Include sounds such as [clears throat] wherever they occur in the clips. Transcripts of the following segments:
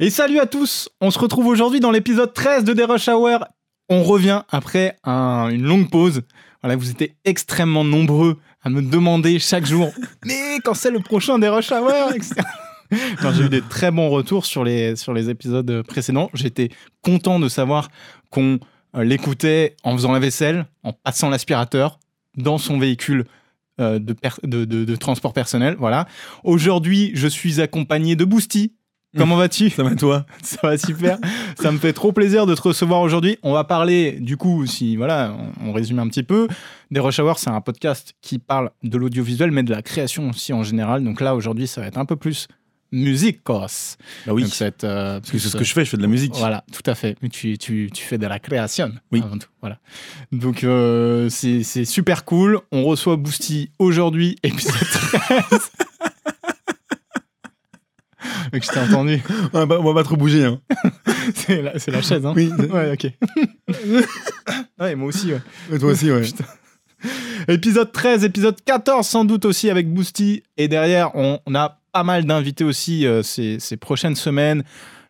Et salut à tous On se retrouve aujourd'hui dans l'épisode 13 de The Rush Hour. On revient après un- une longue pause. Voilà, vous étiez extrêmement nombreux à me demander chaque jour [laughs] Mais quand c'est le prochain The Rush Hour [laughs] J'ai eu des très bons retours sur les, sur les épisodes précédents. J'étais content de savoir qu'on euh, l'écoutait en faisant la vaisselle, en passant l'aspirateur, dans son véhicule euh, de, per- de, de- de transport personnel. Voilà. Aujourd'hui, je suis accompagné de Boosty. Comment vas-tu Ça va toi [laughs] Ça va super. Ça me fait trop plaisir de te recevoir aujourd'hui. On va parler, du coup, si voilà, on, on résume un petit peu. Des Rush Hour, c'est un podcast qui parle de l'audiovisuel, mais de la création aussi en général. Donc là, aujourd'hui, ça va être un peu plus musique, cos. Bah oui, Donc ça va être, euh, parce que c'est ce que je fais, je fais de la musique. voilà, tout à fait. Mais tu, tu, tu fais de la création. Oui. Avant tout. Voilà. Donc, euh, c'est c'est super cool. On reçoit Boosty aujourd'hui, [laughs] épisode 13. [laughs] Je t'ai entendu. On va, pas- on va pas trop bouger. Hein. [laughs] C'est la, chaise, hein Oui, Ouais, ok. [laughs] ouais, moi aussi, ouais. Et toi aussi, ouais. Putain. Épisode 13, épisode 14 sans doute aussi avec Boosty. Et derrière, on, on a pas mal d'invités aussi euh, ces, ces prochaines semaines.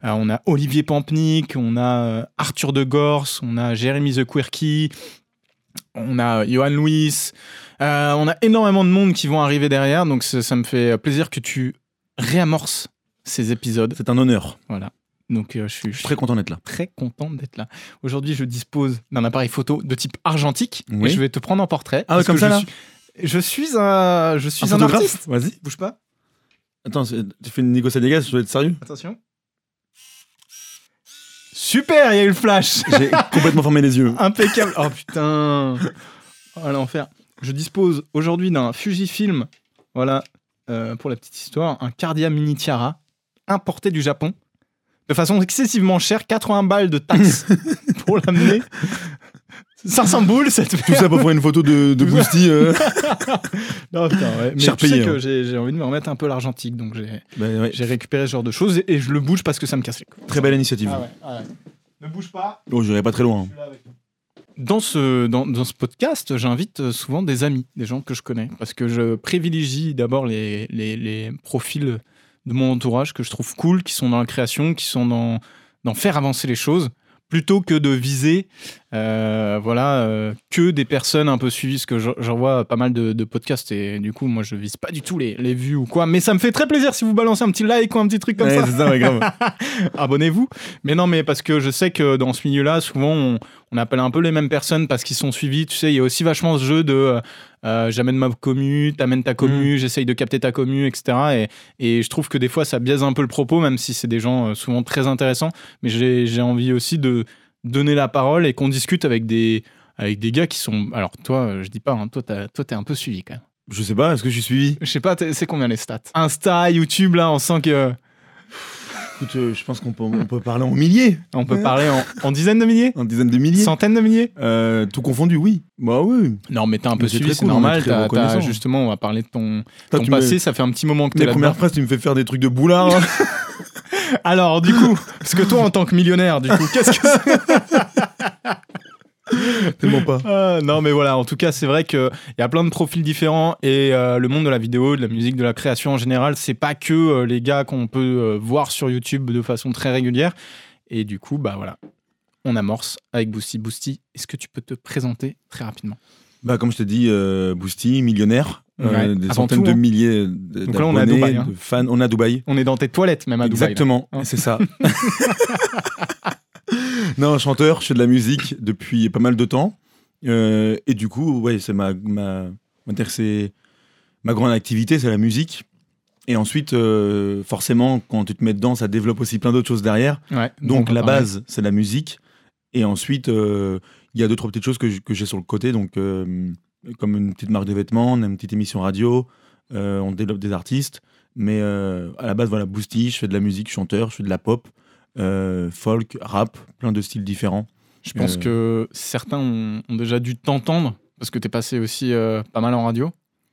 Euh, on a Olivier Pampnik, on a euh, Arthur de Gors, on a Jérémy The Quirky, on a euh, Johan Louis. On a énormément de monde qui vont arriver derrière. Donc ça, ça me fait plaisir que tu réamorces ces épisodes. C'est un honneur. Voilà. Donc euh, je suis, Je suis très content d'être là. très content d'être là. Aujourd'hui, je dispose d'un appareil photo de type argentique Oui. et je vais te prendre en portrait. Ah ouais, parce comme que ça, je là suis, je suis un, je suis un, photographe artiste. Vas-y. Bouge pas. Attends, tu fais une Nico Sadegas, je dois être sérieux Attention. Super, il y a eu le flash. J'ai [laughs] complètement fermé les yeux. Impeccable. Oh putain. Oh l'enfer. Je dispose aujourd'hui d'un Fujifilm. Voilà, euh, pour la petite histoire, un Cardia Mini Tiara importé du Japon de façon excessivement chère, 80 balles de taxes [laughs] pour l'amener. 500 boules cette Tout ça pour faire une photo de, de. [laughs] Boosty. euh. [laughs] Non, putain, ouais. Mais Cher tu sais payé, que hein. j'ai envie de me remettre un peu l'argentique, donc j'ai ouais, j'ai récupéré ce genre de choses et, et je le bouge parce que ça me casse les couilles. Très belle initiative. Ah ouais, ah. Ne bouge pas. Oh, j'irai pas très loin. Dans ce, dans, dans ce podcast, j'invite euh, souvent des amis, des gens que je connais, parce que je privilégie d'abord les, les, les profils de mon entourage que je trouve cool, qui sont dans la création, qui sont dans, dans faire avancer les choses, plutôt que de viser euh, voilà, euh, que des personnes un peu suivies, parce que j'en vois pas mal de, de podcasts, et du coup, moi, je vise pas du tout les, les vues ou quoi, mais ça me fait très plaisir si vous balancez un petit like ou un petit truc comme Ouais, ça c'est ça, ouais, grave. [laughs] abonnez-vous. Mais non, mais parce que je sais que dans ce milieu-là, souvent, on, on appelle un peu les mêmes personnes parce qu'ils sont suivis. Tu sais, il y a aussi vachement ce jeu de euh, j'amène ma commu, t'amènes ta commu, j'essaye de capter ta commu, etc. Et, et je trouve que des fois, ça biaise un peu le propos, même si c'est des gens euh, souvent très intéressants. Mais j'ai envie aussi de donner la parole et qu'on discute avec des, avec des gars qui sont. Alors, toi, euh, je dis pas, hein, toi, t'es un peu suivi quand même. Je sais pas, est-ce que je suis suivi? Je sais pas, c'est combien les stats? Insta, YouTube, là, on sent que. Écoute, euh, je pense qu'on peut, on peut parler en milliers. On peut parler en, en dizaines de milliers [laughs] En dizaines de milliers. Centaines de milliers Euh, tout confondu, oui. Bah oui. Non, mais t'es un peu suivi, c'est cool, est normal. justement, on va parler de ton, Toi, ton tu passé. me- Ça fait un petit moment que t'es là. premières phrases, tu me fais faire des trucs de boulard. hein. [laughs] Alors, du coup, [laughs] parce que toi, en tant que millionnaire, du coup, qu'est-ce que c'est [laughs] Tellement pas. Ah, Non, mais voilà, en tout cas, c'est vrai qu'il y a plein de profils différents et euh, le monde de la vidéo, de la musique, de la création en général, c'est pas que euh, les gars qu'on peut euh, voir sur YouTube de façon très régulière. Et du coup, bah voilà, on amorce avec Boosty. Boosty, est-ce que tu peux te présenter très rapidement? Bah, comme je t'ai dit, euh, Boosty, millionnaire, euh, Ouais, des centaines tout, de hein. milliers de Donc là, on est à Dubaï, hein. de fans. On est à Dubaï. On est dans tes toilettes, même à Dubaï. Exactement, Hein. c'est ça. [laughs] non, chanteur, je fais de la musique depuis pas mal de temps. Euh, et du coup, ouais, c'est ma, ma, ma grande activité, c'est la musique. Et ensuite, euh, forcément, quand tu te mets dedans, ça développe aussi plein d'autres choses derrière. Ouais, Donc on la base, c'est la musique. Et ensuite, euh, il y a deux, trois petites choses que j'ai sur le côté. Donc, euh, comme une petite marque de vêtements, on a une petite émission radio, on développe des artistes. Mais à la base, voilà, Boosty, je fais de la musique, chanteur, je fais de la pop, euh, folk, rap, plein de styles différents. Je pense Euh, que certains ont, ont déjà dû t'entendre parce que t'es passé aussi euh, pas mal en radio.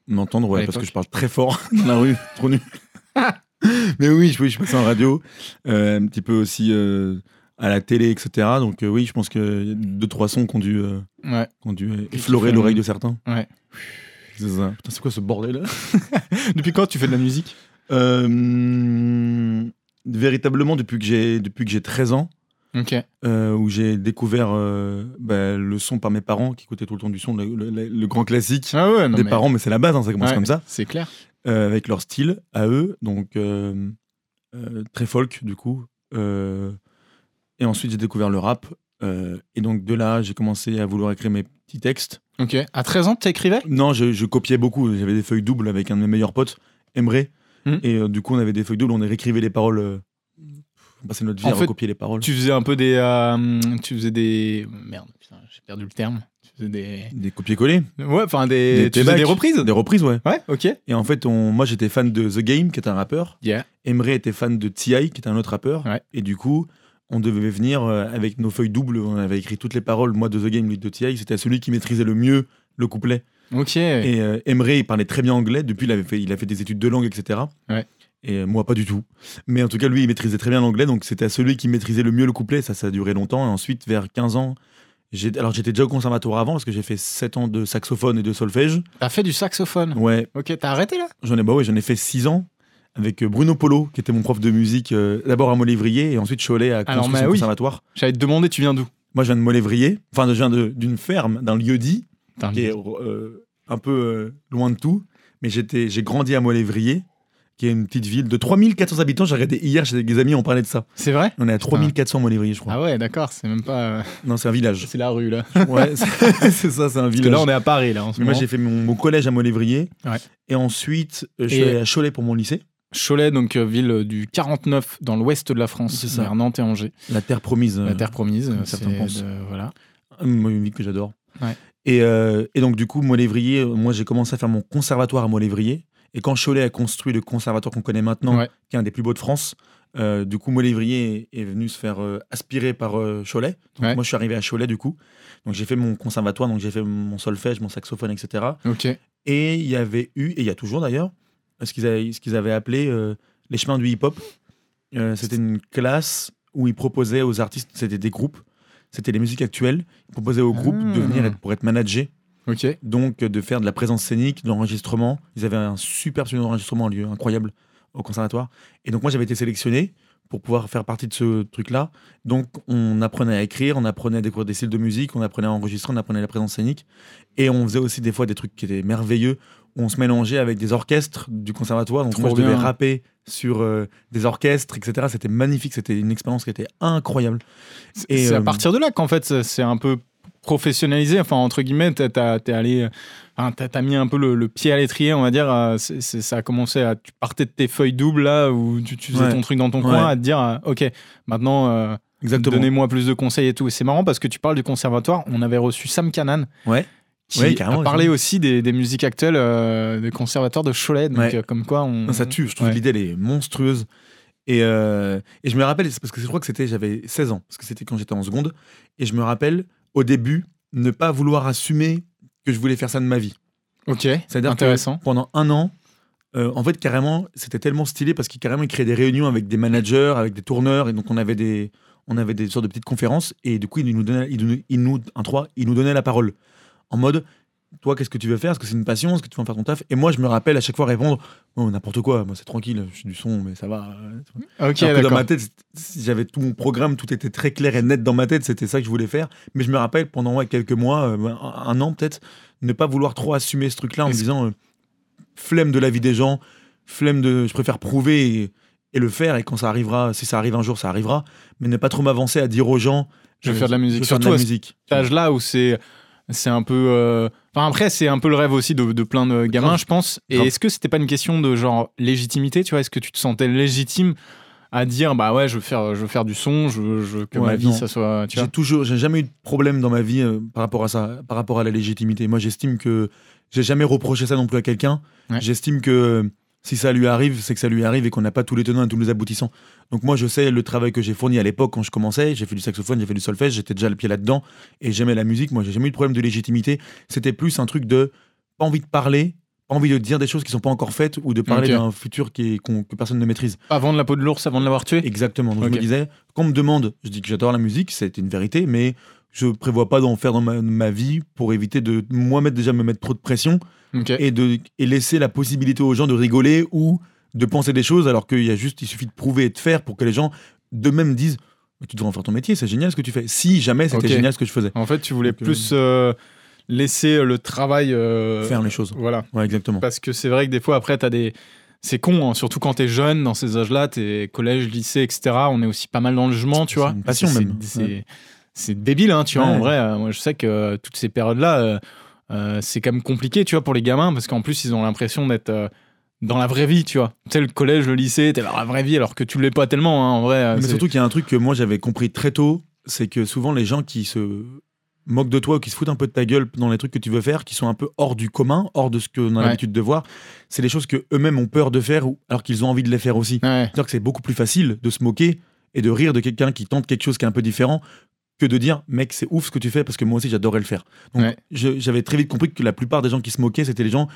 M'entendre, ouais, parce que je parle très fort [laughs] dans la rue, trop nul. [laughs] Mais oui, je, oui, je passe en radio, un petit peu aussi à la télé, etc. Donc euh, oui, je pense que deux, trois sons qui ont dû, euh, Ouais. qui ont dû euh, qui effleurer l'oreille de certains. Ouais. C'est. Putain, c'est quoi ce bordel là [laughs] Depuis quand tu fais de la musique? Véritablement depuis que j'ai depuis que j'ai 13 ans, euh, où j'ai découvert euh, bah, le son par mes parents qui écoutaient tout le temps du son, le, le- le- le grand classique Ah ouais, non, des mais- parents, mais c'est la base, hein, ça commence Ouais, comme ça, C'est clair. euh, avec leur style à eux, donc très folk du coup. et ensuite j'ai découvert le rap, et donc de là j'ai commencé à vouloir écrire mes petits textes. Ok. À 13 ans, t'écrivais? Non, je, je copiais beaucoup. J'avais des feuilles doubles avec un de mes meilleurs potes, Emre. Hmm. Et euh, du coup, on avait des feuilles doubles, on réécrivait les paroles. euh, on passait notre vie En à fait, recopier les paroles. Tu faisais un peu des. euh, tu faisais des. Merde, putain, j'ai perdu le terme. Tu faisais des. Des copier-coller. Ouais, enfin des. Des tu faisais playbacks. des reprises Des reprises, ouais. Ouais, ok. Et en fait, on, moi, j'étais fan de The Game, qui est un rappeur. Yeah. Emre était fan de T.I., qui est un autre rappeur. Ouais. Et du coup, on devait venir euh, avec nos feuilles doubles. On avait écrit toutes les paroles. Moi, de The Game, lui, de T.I. C'était celui qui maîtrisait le mieux le couplet. Ok. Et euh, Emre, il parlait très bien anglais. Depuis, il, avait fait, il a fait des études de langue, etc. Ouais. Et euh, moi, pas du tout. Mais en tout cas, lui, il maîtrisait très bien l'anglais. Donc, c'était à celui qui maîtrisait le mieux le couplet. Ça, ça a duré longtemps. Et ensuite, vers 15 ans, alors j'étais déjà au conservatoire avant parce que j'ai fait 7 ans de saxophone et de solfège. T'as fait du saxophone? Ouais, Ok, t'as arrêté là? J'en ai, bah ouais, j'en ai fait 6 ans avec euh, Bruno Polo, qui était mon prof de musique, euh, d'abord à Molévrier et ensuite Cholet à Alors, bah oui. Conservatoire. J'allais te demander, tu viens d'où? Moi, je viens de Molévrier, enfin, je viens d'une ferme, d'un lieu dit, qui est euh, un peu euh, loin de tout. Mais j'étais, j'ai grandi à Molévrier, qui est une petite ville de 3400 habitants. J'ai regardé hier chez des amis, on parlait de ça. C'est vrai? On est à 3400 Molévrier, je crois. Ah ouais, d'accord, c'est même pas. euh, [laughs] Non, c'est un village. C'est la rue là. [laughs] Ouais, c'est [laughs] c'est ça, c'est un Parce que village. là, on est à Paris là en ce Mais moi, j'ai fait mon, mon collège à Molévrier. Ouais. Et ensuite, je suis Et- allé à Cholet pour mon lycée. Cholet, donc ville du 49 dans l'ouest de la France, C'est ça. vers Nantes et Angers. La terre promise. La terre promise. certains pensent. de- voilà. Une ville que j'adore. Ouais. Et, euh, et donc, du coup, Molévrier, euh, moi, j'ai commencé à faire mon conservatoire à Molévrier. Et quand Cholet a construit le conservatoire qu'on connaît maintenant, Ouais. qui est un des plus beaux de France, euh, du coup, Molévrier est, venu se faire euh, aspirer par Cholet. Donc, Ouais. moi, je suis arrivé à Cholet, du coup. Donc, j'ai fait mon conservatoire, donc j'ai fait mon solfège, mon saxophone, etc. Et il y avait eu, et il y a toujours d'ailleurs, ce qu'ils avaient, avaient appelé les chemins du hip-hop. C'était une classe où ils proposaient aux artistes, c'était des groupes, c'était les musiques actuelles, ils proposaient aux groupes de venir être- pour être managés, Ok. donc de faire de la présence scénique, de l'enregistrement. Ils avaient un super studio d'enregistrement, un lieu incroyable au conservatoire. Et donc moi j'avais été sélectionné pour pouvoir faire partie de ce truc-là. Donc on apprenait à écrire, on apprenait à découvrir des styles de musique, on apprenait à enregistrer, on apprenait la présence scénique. Et on faisait aussi des fois des trucs qui étaient merveilleux, on se mélangeait avec des orchestres du conservatoire. Donc Trop moi je devais bien. rapper sur euh, des orchestres, etc. C'était magnifique, c'était une expérience qui était incroyable. Et, C'est à euh, partir de là qu'en fait c'est- un peu professionnalisé. Enfin, entre guillemets, t'es allé. enfin, mis un peu le, le pied à l'étrier, on va dire. ça a commencé à. Tu partais de tes feuilles doubles là, où tu, tu faisais Ouais. ton truc dans ton Ouais. coin, à te dire, euh, ok, maintenant. euh. Donnez-moi plus de conseils et tout. Et c'est marrant parce que tu parles du conservatoire. On avait reçu Sam Canan Ouais. Qui carrément, a parlé aussi. des, des musiques actuelles euh, des conservatoires de Cholet. Donc, Ouais. euh, comme quoi, on. Non, ça tue, je trouve Ouais. que l'idée elle est monstrueuse. Et, euh, et je me rappelle, c'est parce que je crois que c'était, j'avais 16 ans, parce que c'était quand j'étais en seconde. Et je me rappelle, au début, ne pas vouloir assumer que je voulais faire ça de ma vie. Ok, C'est-à-dire intéressant. que pendant un an, euh, en fait, carrément, c'était tellement stylé parce qu'ils carrément ils créaient des réunions avec des managers, avec des tourneurs, et donc on avait des, on avait des sortes de petites conférences, et du coup, nous ils nous, ils nous, un trois, ils nous donnaient la parole en mode. Toi, qu'est-ce que tu veux faire? Est-ce que c'est une passion? Est-ce que tu veux en faire ton taf? Et moi, je me rappelle à chaque fois répondre Oh, n'importe quoi, moi c'est tranquille, je suis du son, mais ça va. Ok, Alors que dans ma tête, j'avais tout mon programme, tout était très clair et net dans ma tête, c'était ça que je voulais faire. Mais je me rappelle pendant ouais, quelques mois, euh, un, un an peut-être, ne pas vouloir trop assumer ce truc-là en me disant euh, flemme de la vie des gens, flemme de. Je préfère prouver et, et le faire, et quand ça arrivera, si ça arrive un jour, ça arrivera, mais ne pas trop m'avancer à dire aux gens Je veux euh, faire de la musique. je veux faire de Surtout la à musique. cet âge-là où c'est c'est un peu euh, enfin après c'est un peu le rêve aussi de, de plein de gamins Grave. je pense et est-ce que c'était pas une question de genre légitimité tu vois? Est-ce que tu te sentais légitime à dire bah ouais je veux faire je veux faire du son je veux, je veux que Ouais, ma vie non. ça soit tu J'ai toujours, j'ai jamais eu de problème dans ma vie euh, par rapport à ça, par rapport à la légitimité. Moi, j'estime que j'ai jamais reproché ça non plus à quelqu'un. Ouais. J'estime que si ça lui arrive, c'est que ça lui arrive et qu'on n'a pas tous les tenants et tous les aboutissants. Donc moi, je sais le travail que j'ai fourni à l'époque quand je commençais. J'ai fait du saxophone, j'ai fait du solfège, j'étais déjà le pied là-dedans et j'aimais la musique. Moi, j'ai jamais eu de problème de légitimité. C'était plus un truc de pas envie de parler, pas envie de dire des choses qui sont pas encore faites ou de parler d'un futur qui est, qu'on- que personne ne maîtrise. pas vendre la peau de l'ours avant de l'avoir tué? Exactement. Donc je me disais, quand on me demande, je dis que j'adore la musique, c'est une vérité, mais je prévois pas d'en faire dans ma, ma vie pour éviter de moi mettre déjà me mettre trop de pression et de et laisser la possibilité aux gens de rigoler ou de penser des choses alors qu'il y a juste, il suffit de prouver et de faire pour que les gens d'eux-mêmes disent tu devrais en faire ton métier, c'est génial ce que tu fais. Si jamais c'était génial ce que je faisais. En fait, tu voulais Donc, euh, plus euh, laisser le travail. euh, Faire les choses. Voilà. Ouais, exactement. Parce que c'est vrai que des fois, après, t'as des. C'est con, hein, surtout quand t'es jeune, dans ces âges-là, t'es collège, lycée, etc. On est aussi pas mal dans le jugement, tu C'est vois. une passion C'est- même. C'est Ouais. C'est débile, hein, tu vois. En vrai, euh, moi, je sais que euh, toutes ces périodes-là, euh, c'est quand même compliqué, tu vois, pour les gamins, parce qu'en plus, ils ont l'impression d'être dans la vraie vie, tu vois. Tu sais, le collège, le lycée, t'es dans la vraie vie, alors que tu l'es pas tellement, hein, en vrai. Mais surtout qu'il y a un truc que moi j'avais compris très tôt, c'est que souvent les gens qui se moquent de toi ou qui se foutent un peu de ta gueule dans les trucs que tu veux faire, qui sont un peu hors du commun, hors de ce qu'on a Ouais. l'habitude de voir, c'est des choses que eux-mêmes ont peur de faire ou alors qu'ils ont envie de les faire aussi. Ouais. C'est-à-dire que c'est beaucoup plus facile de se moquer et de rire de quelqu'un qui tente quelque chose qui est un peu différent que de dire mec c'est ouf ce que tu fais parce que moi aussi j'adorais le faire. Donc Ouais. j'avais très vite compris que la plupart des gens qui se moquaient c'était les gens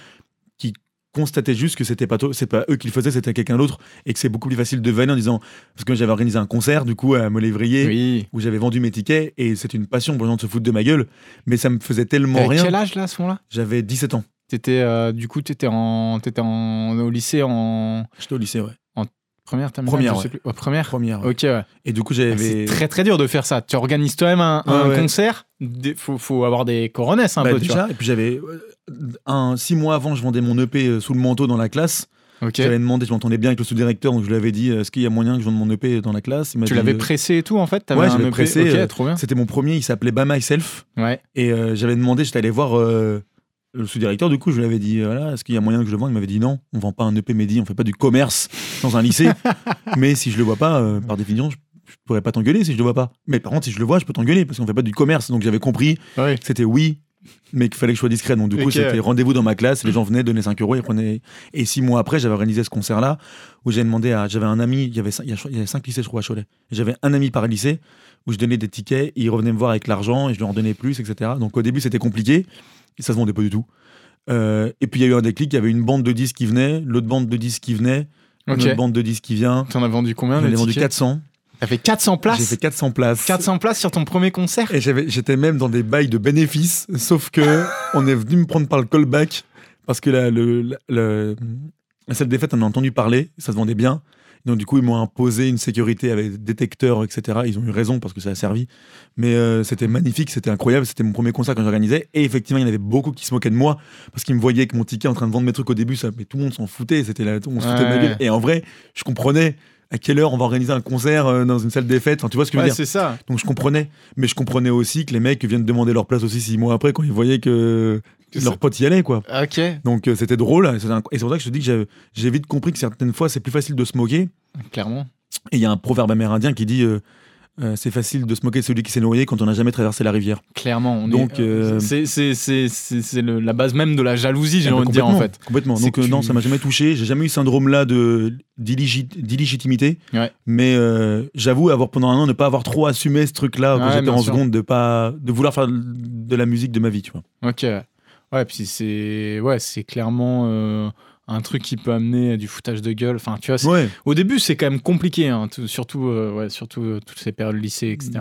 qui constataient juste que c'était pas c'est pas eux qui le faisaient c'était quelqu'un d'autre et que c'est beaucoup plus facile de vanner en disant parce que j'avais organisé un concert du coup à Molévrier Oui. où j'avais vendu mes tickets et c'est une passion pour les gens de se foutre de ma gueule mais ça me faisait tellement rien. quel âge là à ce moment-là? J'avais 17 ans. T'étais, euh, du coup, t'étais en, t'étais en, au lycée en J'étais au lycée ouais. Première, terminale, Première, je sais ouais. plus. Ouais, première. Première. ouais. Ok, ouais. Et du coup C'est j'avais très très dur de faire ça. Tu organises toi-même un, concert, il faut, faut avoir des coronesses un Bah, peu, tu vois. déjà, et puis j'avais euh, un six mois avant, je vendais mon EP euh, sous le manteau dans la classe. Ok. J'avais demandé, je m'entendais bien avec le sous-directeur, donc je lui avais dit euh, est-ce qu'il y a moyen que je vende mon EP dans la classe? Il Tu l'avais euh, pressé et tout en fait? Ouais, j'avais EP pressé, Ok, euh, trop bien. C'était mon premier, il s'appelait By Myself. Ouais. Et euh, j'avais demandé, j'étais allé voir le sous-directeur, du coup, je lui avais dit euh, voilà, est-ce qu'il y a moyen que je le vende? Il m'avait dit non, on vend pas un EP Mehdi, on fait pas du commerce dans un lycée. [laughs] Mais si je le vois pas, euh, par définition, je, je pourrais pas t'engueuler si je le vois pas. Mais par contre, si je le vois, je peux t'engueuler parce qu'on fait pas du commerce. Donc j'avais compris que c'était oui, mais qu'il fallait que je sois discret. Donc du coup, Ok. c'était rendez-vous dans ma classe, les gens venaient donner 5 euros et prenaient. Et six mois après, j'avais organisé ce concert-là où j'avais demandé à. J'avais un ami, il y avait, cin- il y avait cinq lycées, je crois, à Cholet. Et J'avais un ami par lycée où je donnais des tickets, et il revenait me voir avec l'argent et je lui en donnais plus, etc. Donc au début, c'était compliqué ça se vendait pas du tout. Euh, et puis il y a eu un déclic, il y avait une bande de 10 qui venait, l'autre bande de 10 qui venait, Ok. une autre bande de 10 qui vient. T'en as vendu combien J'en ai vendu tickets 400. T'as fait 400 places J'ai fait 400 places. 400 places sur ton premier concert Et j'étais même dans des bails de bénéfices, sauf que [laughs] on est venu me prendre par le callback parce que la, le, la, le- la salle des fêtes, on a entendu parler, ça se vendait bien. Donc du coup, ils m'ont imposé une sécurité avec détecteurs, etc. Ils ont eu raison parce que ça a servi. Mais euh, c'était magnifique, c'était incroyable. C'était mon premier concert quand j'organisais. Et effectivement, il y en avait beaucoup qui se moquaient de moi parce qu'ils me voyaient avec mon ticket en train de vendre mes trucs au début. Ça, mais tout le monde s'en foutait. C'était là, on se foutait de ma gueule. Et en vrai, je comprenais à quelle heure on va organiser un concert euh, dans une salle des fêtes. Enfin, tu vois ce que je veux Ouais, dire c'est ça. donc je comprenais, mais je comprenais aussi que les mecs viennent demander leur place aussi six mois après quand ils voyaient que leurs potes y allaient quoi. Ok. Donc euh, c'était drôle, et c'est un- et c'est pour ça que je te dis que j'ai- j'ai vite compris que certaines fois c'est plus facile de se moquer. Clairement. Et il y a un proverbe amérindien qui dit euh, euh, c'est facile de se moquer de celui qui s'est noyé quand on n'a jamais traversé la rivière. Clairement. On Donc, est- euh, c'est la base même de la jalousie, j'ai Ah, envie bah, de dire en fait. Complètement. Donc euh, non, ça m'a jamais touché. J'ai jamais eu ce syndrome là de d'illégit- d'illégitimité. Ouais. Mais euh, j'avoue avoir pendant un an ne pas avoir trop assumé ce truc là quand Ouais, j'étais en sûr. seconde de pas de vouloir faire de la musique de ma vie, tu vois. Ok. Ouais, puis c'est ouais, c'est clairement euh, un truc qui peut amener à du foutage de gueule. Enfin, tu vois, Ouais. au début, c'est quand même compliqué, hein, tout- surtout, euh, ouais, surtout euh, toutes ces périodes lycée, etc.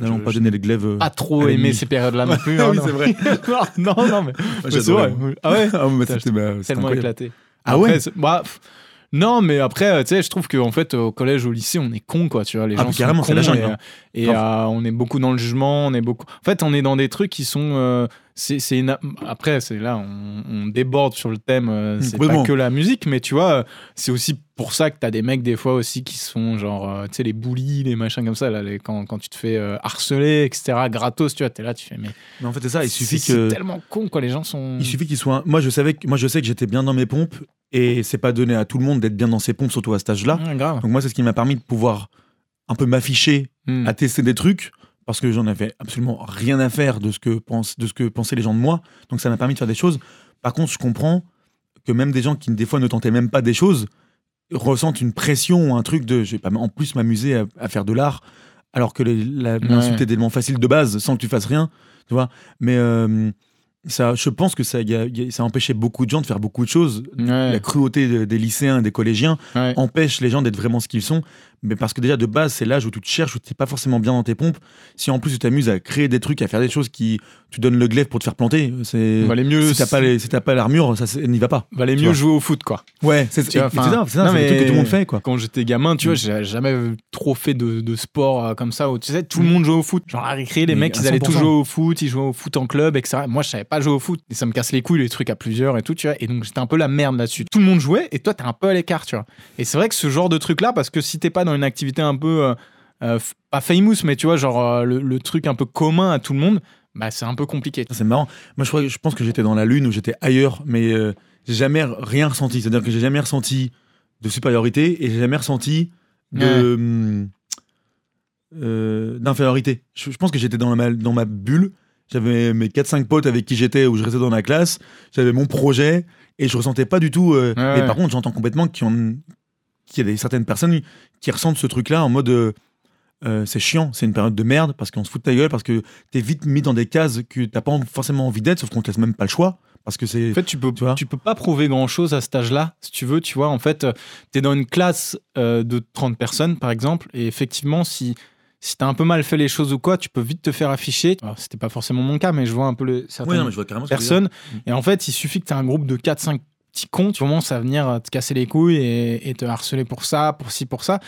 N'allons pas donner les glaives. euh, pas trop aimé ces périodes-là [laughs] non plus. Ah hein, oui, non. c'est vrai. [laughs] non, non, mais, c'est vrai. moi. Ah ouais, [laughs] Ah, bah, c'était tellement éclaté. Ah Après, ouais bah, pff, Non, mais après, euh, tu sais, je trouve qu'en fait, au collège, au lycée, on est con, quoi. Tu vois, les Ah, gens sont carrément, c'est la jungle, et, hein. et, Grave. euh, on est beaucoup dans le jugement. On est beaucoup. En fait, on est dans des trucs qui sont. euh, c'est, c'est une- Après, c'est là, on, on déborde sur le thème. euh, Mm, c'est complètement. pas que la musique, mais tu vois, euh, c'est aussi pour ça que t'as des mecs des fois aussi qui sont genre, euh, tu sais, les bullies, les machins comme ça. Là, les- quand, quand tu te fais euh, harceler, etc. Gratos, tu vois, t'es là, tu fais mais. Mais en fait, c'est ça. Il suffit c'est, que. c'est tellement con, quoi. Les gens sont. Il suffit qu'il soit. Moi, je savais que moi, je sais que j'étais bien dans mes pompes et c'est pas donné à tout le monde d'être bien dans ses pompes, surtout à cet âge-là. Grave. Donc moi, c'est ce qui m'a permis de pouvoir un peu m'afficher Mm. à tester des trucs parce que j'en avais absolument rien à faire de ce que pensent, de ce que pensaient les gens de moi. Donc ça m'a permis de faire des choses. Par contre, je comprends que même des gens qui des fois ne tentaient même pas des choses ressentent une pression ou un truc de je vais pas en plus m'amuser à, à faire de l'art alors que l'insulte est tellement facile de base sans que tu fasses rien, tu vois. Mais euh, ça, je pense que ça, y a- y a- ça beaucoup de gens de faire beaucoup de choses. Ouais, La cruauté de- des lycéens, des collégiens ouais. empêche les gens d'être vraiment ce qu'ils sont. Mais parce que déjà, de base, c'est l'âge où tu te cherches, où tu n'es pas forcément bien dans tes pompes. Si en plus tu t'amuses à créer des trucs, à faire des choses qui. Tu donnes le glaive pour te faire planter, c'est. Valait mieux, Si t'as pas, les- si t'as pas l'armure, ça n'y va pas. valait mieux vois. jouer au foot, quoi. Ouais, c'est c'est ça, c'est le truc que tout le monde fait, quoi. Quand j'étais gamin, tu vois, Mm. j'ai jamais trop fait de, de sport euh, comme ça. Où, tu sais, tout le monde jouait au foot. Genre à récré, les Mais mecs, ils allaient tous 100%. jouer au foot, ils jouaient au foot en club, etc. Moi, je savais pas jouer au foot. Et ça me casse les couilles, les trucs à plusieurs et tout, tu vois. Et donc, j'étais un peu la merde là-dessus. Tout le monde jouait et toi, t'es un peu à l'écart, tu vois. Et c'est vrai que ce genre de truc-là, parce que si t'es pas dans une activité un peu, euh, euh, pas famous, mais tu vois, genre euh, le, le truc un peu commun à tout le monde, bah c'est un peu compliqué. C'est marrant. Moi, je, crois, je pense que j'étais dans la lune ou j'étais ailleurs, mais euh, j'ai jamais rien ressenti. C'est-à-dire que j'ai jamais ressenti de supériorité et j'ai jamais ressenti de euh, d'infériorité. Je, je pense que j'étais dans ma, dans ma bulle. J'avais mes 4-5 potes avec qui j'étais ou je restais dans la classe. J'avais mon projet et je ressentais pas du tout. euh, Ouais, mais ouais. par contre, j'entends complètement qu'il y, en- qu'il y a des, certaines personnes qui ressentent ce truc-là en mode. euh, euh, c'est chiant, c'est une période de merde parce qu'on se fout de ta gueule, parce que t'es vite mis dans des cases que t'as pas forcément envie d'être, sauf qu'on te laisse même pas le choix. Parce que c'est. En fait, tu peux, Tu vois tu peux pas prouver grand chose à cet âge-là, si tu veux. Tu vois, en fait, tu es dans une classe euh, de 30 personnes, par exemple, et effectivement, si, si tu as un peu mal fait les choses ou quoi, tu peux vite te faire afficher. Alors, c'était pas forcément mon cas, mais je vois un peu le, certaines non, mais je vois personnes. Et en fait, il suffit que tu aies un groupe de 4-5 petits cons, tu commences à venir euh, te casser les couilles et, et te harceler pour ça, pour ci, pour ça.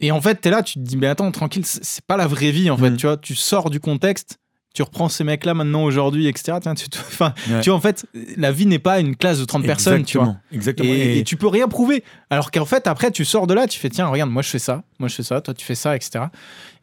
Et en fait, tu es là, tu te dis, mais attends, tranquille, c'est pas la vraie vie, en fait. Mhm. Tu vois, tu sors du contexte, tu reprends ces mecs-là maintenant, aujourd'hui, etc. Tiens, tu te- [laughs] Enfin, Ouais. tu vois, en fait, la vie n'est pas une classe de 30 personnes, tu vois. Exactement. Et, tu peux rien prouver. Alors qu'en fait, après, tu sors de là, tu fais, tiens, regarde, moi je fais ça, moi je fais ça, toi tu fais ça, etc.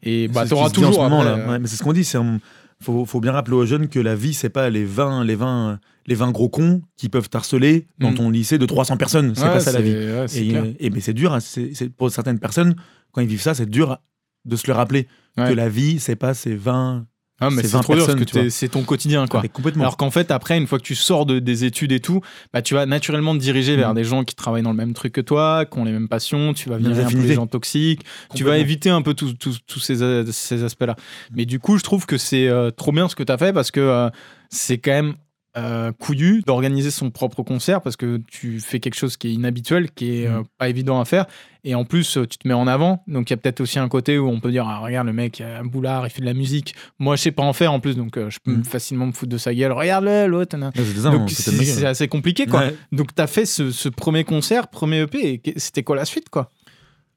Et bah, t'auras toujours. ce moment, là. euh, Ouais, mais c'est ce qu'on dit. C'est un- faut, faut bien rappeler aux jeunes que la vie, c'est pas les 20, les 20, les 20 gros cons qui peuvent t'harceler dans Mm. ton lycée de 300 personnes. C'est ouais, pas ça la vie. ouais, Et, mais c'est dur. hein, c'est c'est- pour certaines personnes, quand ils vivent ça, c'est dur de se le rappeler Ouais. que la vie, c'est pas ces 20. Ah, mais c'est c'est 20 trop dur parce que c'est ton quotidien, quoi. Mais complètement. Alors qu'en fait, après, une fois que tu sors de, des études et tout, bah, tu vas naturellement te diriger vers Mm. des gens qui travaillent dans le même truc que toi, qui ont les mêmes passions, tu vas virer un peu les gens toxiques, tu vas éviter un peu tous ces, euh, ces aspects-là. Mais du coup, je trouve que c'est euh, trop bien ce que tu as fait parce que euh, c'est quand même euh, couillu d'organiser son propre concert parce que tu fais quelque chose qui est inhabituel, qui est euh, Mm. pas évident à faire. Et en plus, euh, tu te mets en avant. Donc, il y a peut-être aussi un côté où on peut dire ah, Regarde, le mec, euh, un boulard, il fait de la musique. Moi, je sais pas en faire en plus, donc euh, je peux Mm. facilement me foutre de sa gueule. Regarde-le, l'autre. Donc, c'est assez compliqué, quoi. Ouais. Donc, tu as fait ce, ce premier concert, premier EP, et c'était quoi la suite, quoi?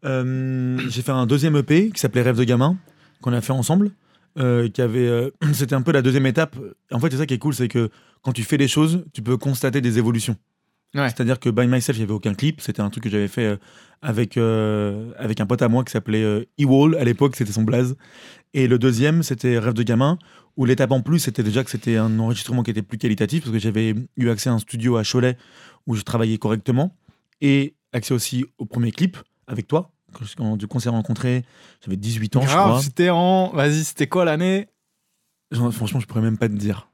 Euh, j'ai fait un deuxième EP qui s'appelait Rêve de gamin, qu'on a fait ensemble. Euh, qui avait, euh, [clears throat] c'était un peu la deuxième étape. En fait, c'est ça qui est cool, c'est que quand tu fais les choses, tu peux constater des évolutions. Ouais. C'est-à-dire que By Myself, il n'y avait aucun clip. C'était un truc que j'avais fait euh, avec, euh, avec un pote à moi qui s'appelait E-Wall. À l'époque, c'était son blaze. Et le deuxième, c'était Rêve de gamin, où l'étape en plus, c'était déjà que c'était un enregistrement qui était plus qualitatif, parce que j'avais eu accès à un studio à Cholet où je travaillais correctement, et accès aussi au premier clip avec toi. Du concert rencontré, j'avais 18 ans, je Grave, crois. c'était en. Vas-y, c'était quoi l'année? Franchement, je pourrais même pas te dire.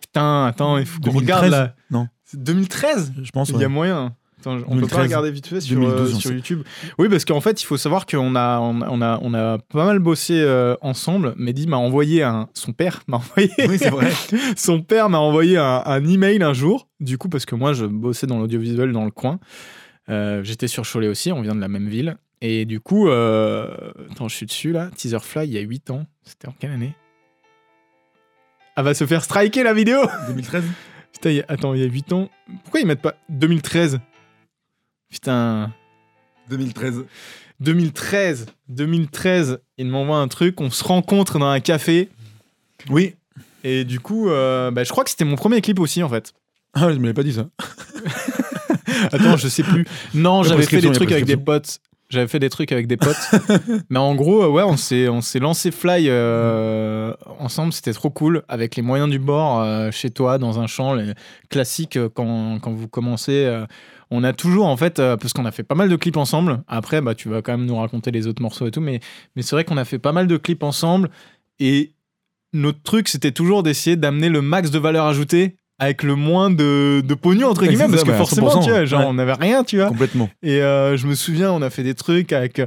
Putain, attends, il faut qu'on 2013? regarde là. Non. C'est 2013 Je pense. Il y a moyen. Attends, on peut 2013, pas regarder vite fait sur, 2012, euh, sur. YouTube. Oui, parce qu'en fait, il faut savoir qu'on a, on a, on a, on a pas mal bossé euh, ensemble. Mehdi m'a envoyé un. Son père m'a envoyé. Oui, c'est vrai. [laughs] Son père m'a envoyé un, un email un jour. Du coup, parce que moi, je bossais dans l'audiovisuel dans le coin. Euh, J'étais sur Cholet aussi, on vient de la même ville. Et du coup, euh... attends, je suis dessus là. Teaserfly, il y a 8 ans. C'était en quelle année? Ah, va se faire striker la vidéo [laughs] 2013 Putain, il y a- attends, il y a 8 ans. Pourquoi ils mettent pas 2013 Putain. 2013. 2013. 2013, il m'envoie un truc, on se rencontre dans un café. Oui. Et du coup, euh, bah, je crois que c'était mon premier clip aussi en fait. Ah, je me l'avais pas dit ça. [laughs] Attends, je sais plus. Non, j'avais fait des trucs avec des potes. J'avais fait des trucs avec des potes. [laughs] Mais en gros, euh, ouais, on s'est, on s'est lancé fly euh, ensemble. C'était trop cool. Avec les moyens du bord, euh, chez toi, dans un champ, les classiques quand, quand vous commencez. euh, on a toujours, en fait, parce qu'on a fait pas mal de clips ensemble. Après, bah, tu vas quand même nous raconter les autres morceaux et tout. Mais, mais c'est vrai qu'on a fait pas mal de clips ensemble. Et notre truc, c'était toujours d'essayer d'amener le max de valeur ajoutée avec le moins de, de pognon, entre guillemets. Parce ça, que bah, forcément, 100%, tu vois, genre, ouais. on n'avait rien, tu vois. Complètement. Et euh, je me souviens, on a fait des trucs avec. euh,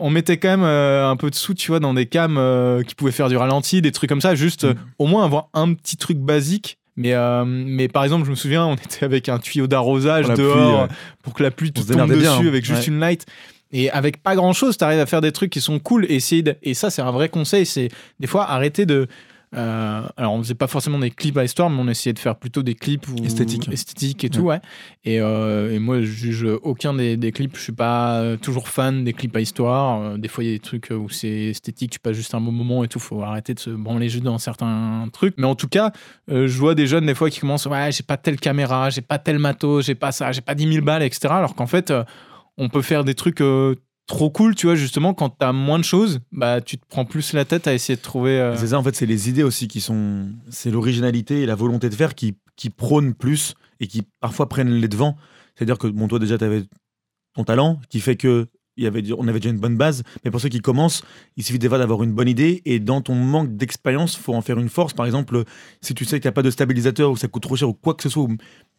on mettait quand même euh, un peu de sous, tu vois, dans des cams euh, qui pouvaient faire du ralenti, des trucs comme ça, juste Mm. au moins avoir un petit truc basique. Mais, mais par exemple, je me souviens, on était avec un tuyau d'arrosage pluie, dehors ouais. pour que la pluie On tombe dessus bien, hein. avec juste Ouais. une light. Et avec pas grand chose, t'arrives à faire des trucs qui sont cool. Et, de- et ça, c'est un vrai conseil. C'est des fois arrêter de. Euh, alors, on faisait pas forcément des clips à histoire, mais on essayait de faire plutôt des clips Esthétiques. et tout, ouais. Et, euh, et moi, je juge aucun des, des clips. Je suis pas toujours fan des clips à histoire. Euh, des fois, il y a des trucs où c'est esthétique, tu passes juste un bon moment et tout. Faut arrêter de se branler juste dans certains trucs. Mais en tout cas, euh, je vois des jeunes des fois qui commencent Ouais, j'ai pas telle caméra, j'ai pas tel matos, j'ai pas ça, j'ai pas 10 000 balles, etc. Alors qu'en fait, on peut faire des trucs. Trop cool, tu vois, justement, quand t'as moins de choses, bah, tu te prends plus la tête à essayer de trouver. euh, C'est ça, en fait, c'est les idées aussi qui sont. C'est l'originalité et la volonté de faire qui, qui prônent plus et qui parfois prennent les devants. C'est-à-dire que, bon, toi, déjà, tu avais ton talent qui fait que. Il y avait, on avait déjà une bonne base, mais pour ceux qui commencent, il suffit fois d'avoir une bonne idée et dans ton manque d'expérience, faut en faire une force. Par exemple, si tu sais qu'il n'y a pas de stabilisateur ou que ça coûte trop cher ou quoi que ce soit,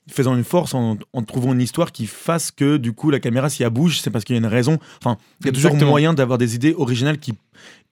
faisant une force en, en trouvant une histoire qui fasse que du coup la caméra, si elle bouge, c'est parce qu'il y a une raison. Enfin, il y a toujours Exactement. moyen d'avoir des idées originales qui,